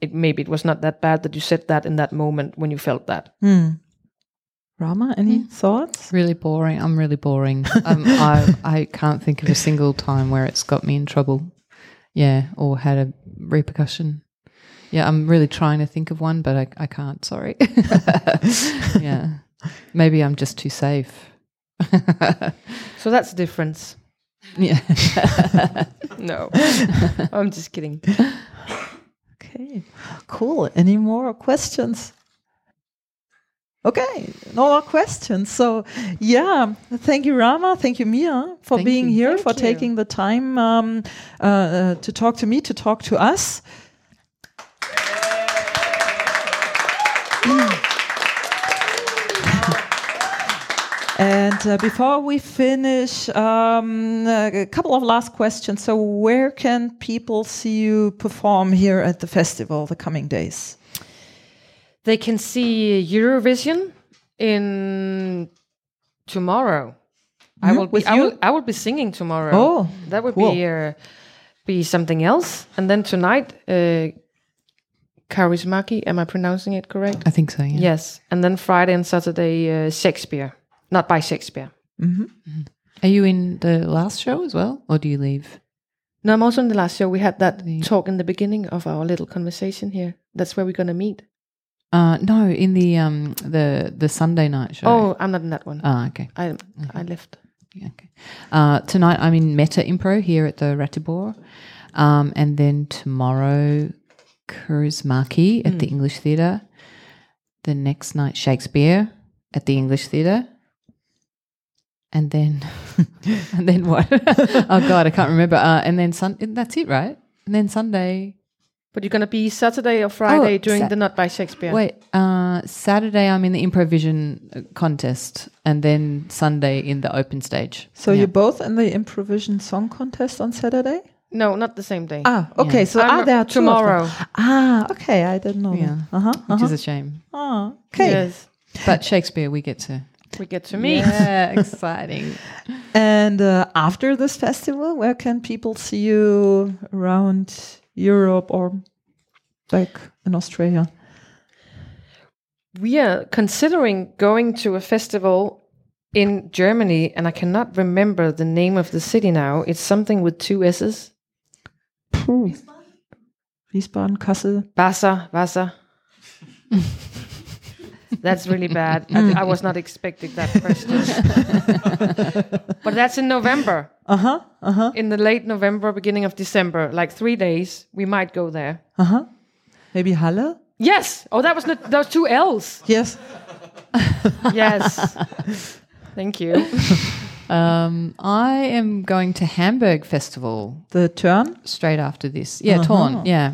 it maybe it was not that bad that you said that in that moment when you felt that. Rama, any thoughts? Really boring. I'm really boring. Um, I I can't think of a single time where it's got me in trouble. Yeah, or had a repercussion. Yeah, I'm really trying to think of one, but I, I can't. Sorry. yeah, maybe I'm just too safe. So that's the difference. yeah. No, I'm just kidding. Okay, cool. Any more questions? Okay, no more questions. So, yeah, thank you, Rama. Thank you, Mia, for Thank being you. here, Thank for you. taking the time um, uh, uh, to talk to me, to talk to us. And uh, before we finish, um, a couple of last questions. So, where can people see you perform here at the festival the coming days? They can see Eurovision in tomorrow. I Mhm, will be. I will. I will be singing tomorrow. Oh, that would cool. be uh, be something else. And then tonight, uh, Kaurismäki. Am I pronouncing it correct? I think so. Yeah. Yes. And then Friday and Saturday, uh, Shakespeare. Not by Shakespeare. Are you in the last show as well, or do you leave? No, I'm also in the last show. We had that The- talk in the beginning of our little conversation here. That's where we're gonna meet. Uh, no, in the um the the Sunday night show. Oh, I'm not in that one. Ah, okay. I I left. Yeah, okay. Uh, tonight I'm in Meta Impro here at the Ratibor. Um, and then tomorrow, Kaurismäki at the English Theatre. The next night, Shakespeare at the English Theatre. And then, and then what? oh God, I can't remember. Uh, and then sun. That's it, right? And then Sunday. But you're gonna be Saturday or Friday Oh, doing Sa- the Not by Shakespeare. Wait, uh, Saturday I'm in the Improvision uh, contest, and then Sunday in the open stage. So Yeah. you're both in the Improvision Song Contest on Saturday? No, not the same day. Ah, okay. Yeah. So I'm ah, there two tomorrow. Ah, okay. I didn't know. Yeah. Uh huh. which is a shame. Ah, okay. Yes, But Shakespeare, we get to we get to meet. Yeah, exciting. And uh, after this festival, where can people see you around Europe or back in Australia? We are considering going to a festival in Germany, and I cannot remember the name of the city now. It's something with two S's. Puh. Wiesbaden, Kassel. Wasser, Wasser. That's really bad. I, I was not expecting that question. but that's in November, Uh huh. Uh huh. in the late November, beginning of December, like three days. We might go there. Uh huh. Maybe Halle? Yes. Oh, that was not, those two L's. Yes. Yes. Thank you. Um, I am going to Hamburg Festival The turn? straight after this. Yeah, Uh-huh. Torn. Yeah.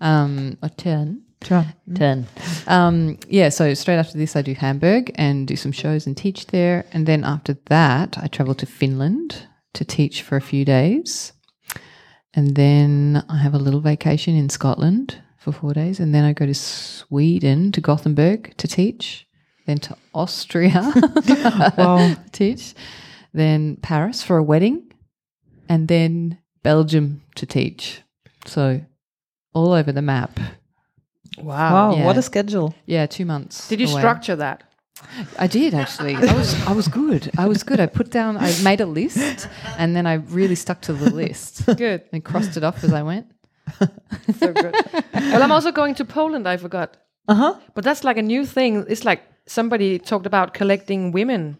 Um, or Turn. Turn. Turn. Um, yeah, so straight after this, I do Hamburg and do some shows and teach there. And then after that, I travel to Finland to teach for a few days. And then I have a little vacation in Scotland for four days. And then I go to Sweden, to Gothenburg to teach. Then to Austria Wow. teach. Then Paris for a wedding. And then Belgium to teach. So all over the map. Wow. Wow. Yeah. What a schedule. Yeah, two months. Did you away. structure that? I did actually. I was I was good. I was good. I put down. I made a list, and then I really stuck to the list Good. and crossed it off as I went. So good. well, I'm also going to Poland. I forgot. Uh huh. But that's like a new thing. It's like somebody talked about collecting women.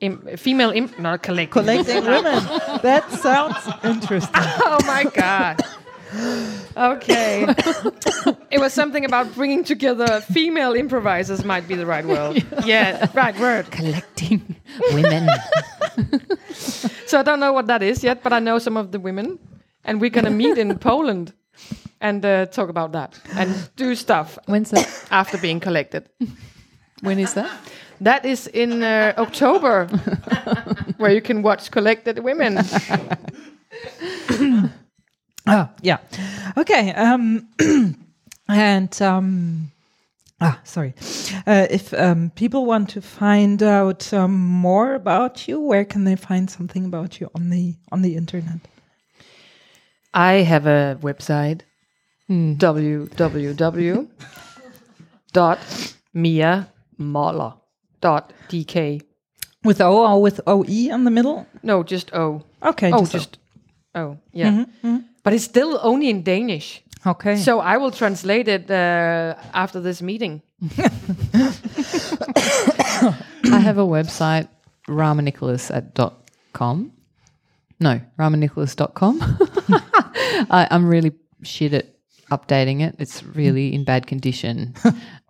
Im- female, imp- not collecting. Collecting women. That sounds interesting. oh my God. Okay. it was something about bringing together female improvisers, might be the right word. yeah, right word. Collecting women. So I don't know what that is yet, but I know some of the women. And we're going to meet in Poland and uh, talk about that and do stuff When's that? after being collected. When is that? That is in uh, October, where you can watch Collected Women. Ah, yeah. Okay. Um, and um, ah, sorry. Uh, if um, people want to find out um, more about you, where can they find something about you on the on the internet? I have a website www.miamoller.dk. With O or with OE in the middle? No, just O. Okay. oh, just just O. Yeah. But it's still only in Danish. okay. So I will translate it uh, after this meeting. I have a website, ramanicholas at dot com. No, ramanicholas.com. I, I'm really shit at updating it. It's really in bad condition.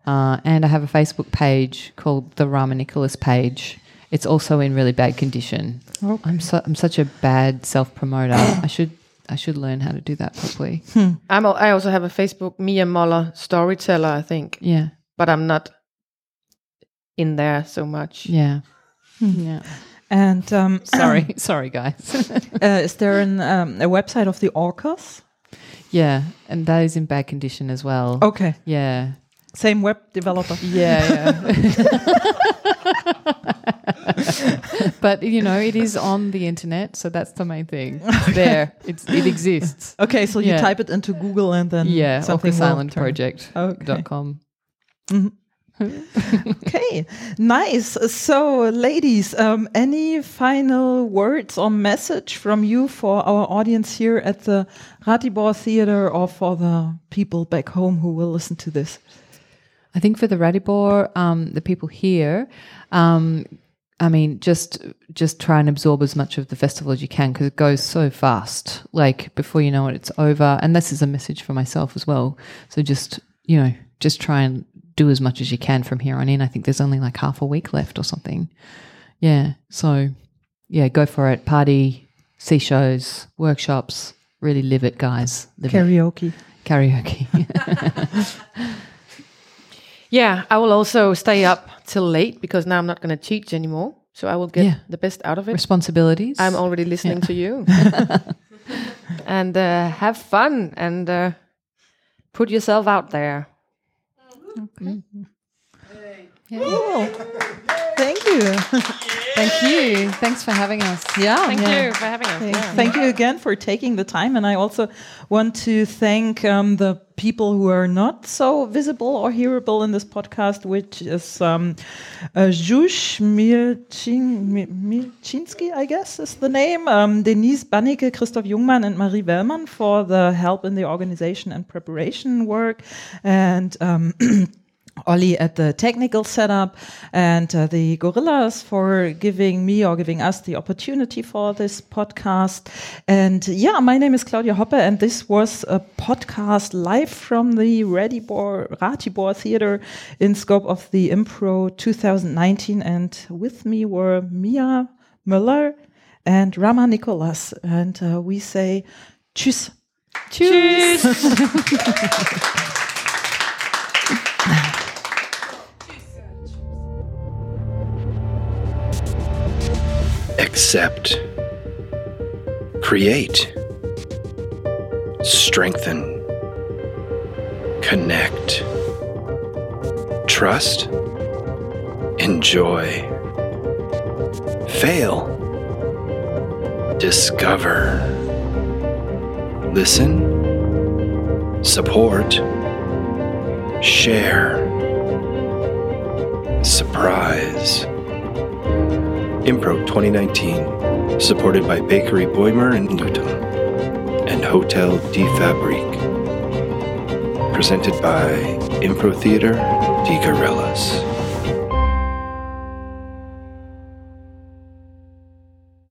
Uh, and I have a Facebook page called the Rama Nicholas page. It's also in really bad condition. I'm so I'm such a bad self promoter. I should I should learn how to do that properly. I'm al- I also have a Facebook Mia Moller storyteller, I think, Yeah, but I'm not in there so much. yeah, yeah. and um, Sorry, sorry, guys. uh, is there an, um, a website of the Orcas? yeah, and that is in bad condition as well. Okay. Yeah, Same web developer. Yeah, yeah. but you know, it is on the internet, so that's the main thing. It's there. It's it exists. Okay, so you Yeah. type it into Google and then Yeah, something silentproject.com. Okay. okay, nice. So, ladies, um, any final words or message from you for our audience here at the Ratibor Theater or for the people back home who will listen to this? I think for the Ratibor, um, the people here, um, I mean, just just try and absorb as much of the festival as you can because it goes so fast. Like before you know it, it's over. And this is a message for myself as well. So just you know, just try and do as much as you can from here on in. I think there's only like half a week left or something. Yeah. So yeah, go for it. Party, see shows, workshops. Really live it, guys. Live it. Karaoke. Karaoke. Yeah, I will also stay up till late because now I'm not going to teach anymore. So I will get Yeah. the best out of it. Responsibilities. I'm already listening to you. and uh, have fun and uh, put yourself out there. Cool. Thank you. Thank you. Thanks for having us. Yeah. Thank yeah. you for having us. Thank, Yeah. thank you again for taking the time. And I also want to thank um, the people who are not so visible or hearable in this podcast, which is um, uh, I guess is the name, um, Denise Bannicke, Christoph Jungmann, and Marie Wellmann for the help in the organization and preparation work. And um, Ollie at the technical setup and uh, the Gorillas for giving me or giving us the opportunity for this podcast. And yeah, my name is Claudia Hoppe, and this was a podcast live from the Radibor, Ratibor Theater in scope of the Impro 2019. And with me were Mia Müller and Rama Nicolas. And uh, we say tschüss. Tschüss. accept, create, strengthen, connect, trust, enjoy, fail, discover, listen, support, share, surprise. Impro 2019, supported by Bakery Beumer and Lutum and Hotel de Fabrique. Presented by Impro Theater Die Gorillas.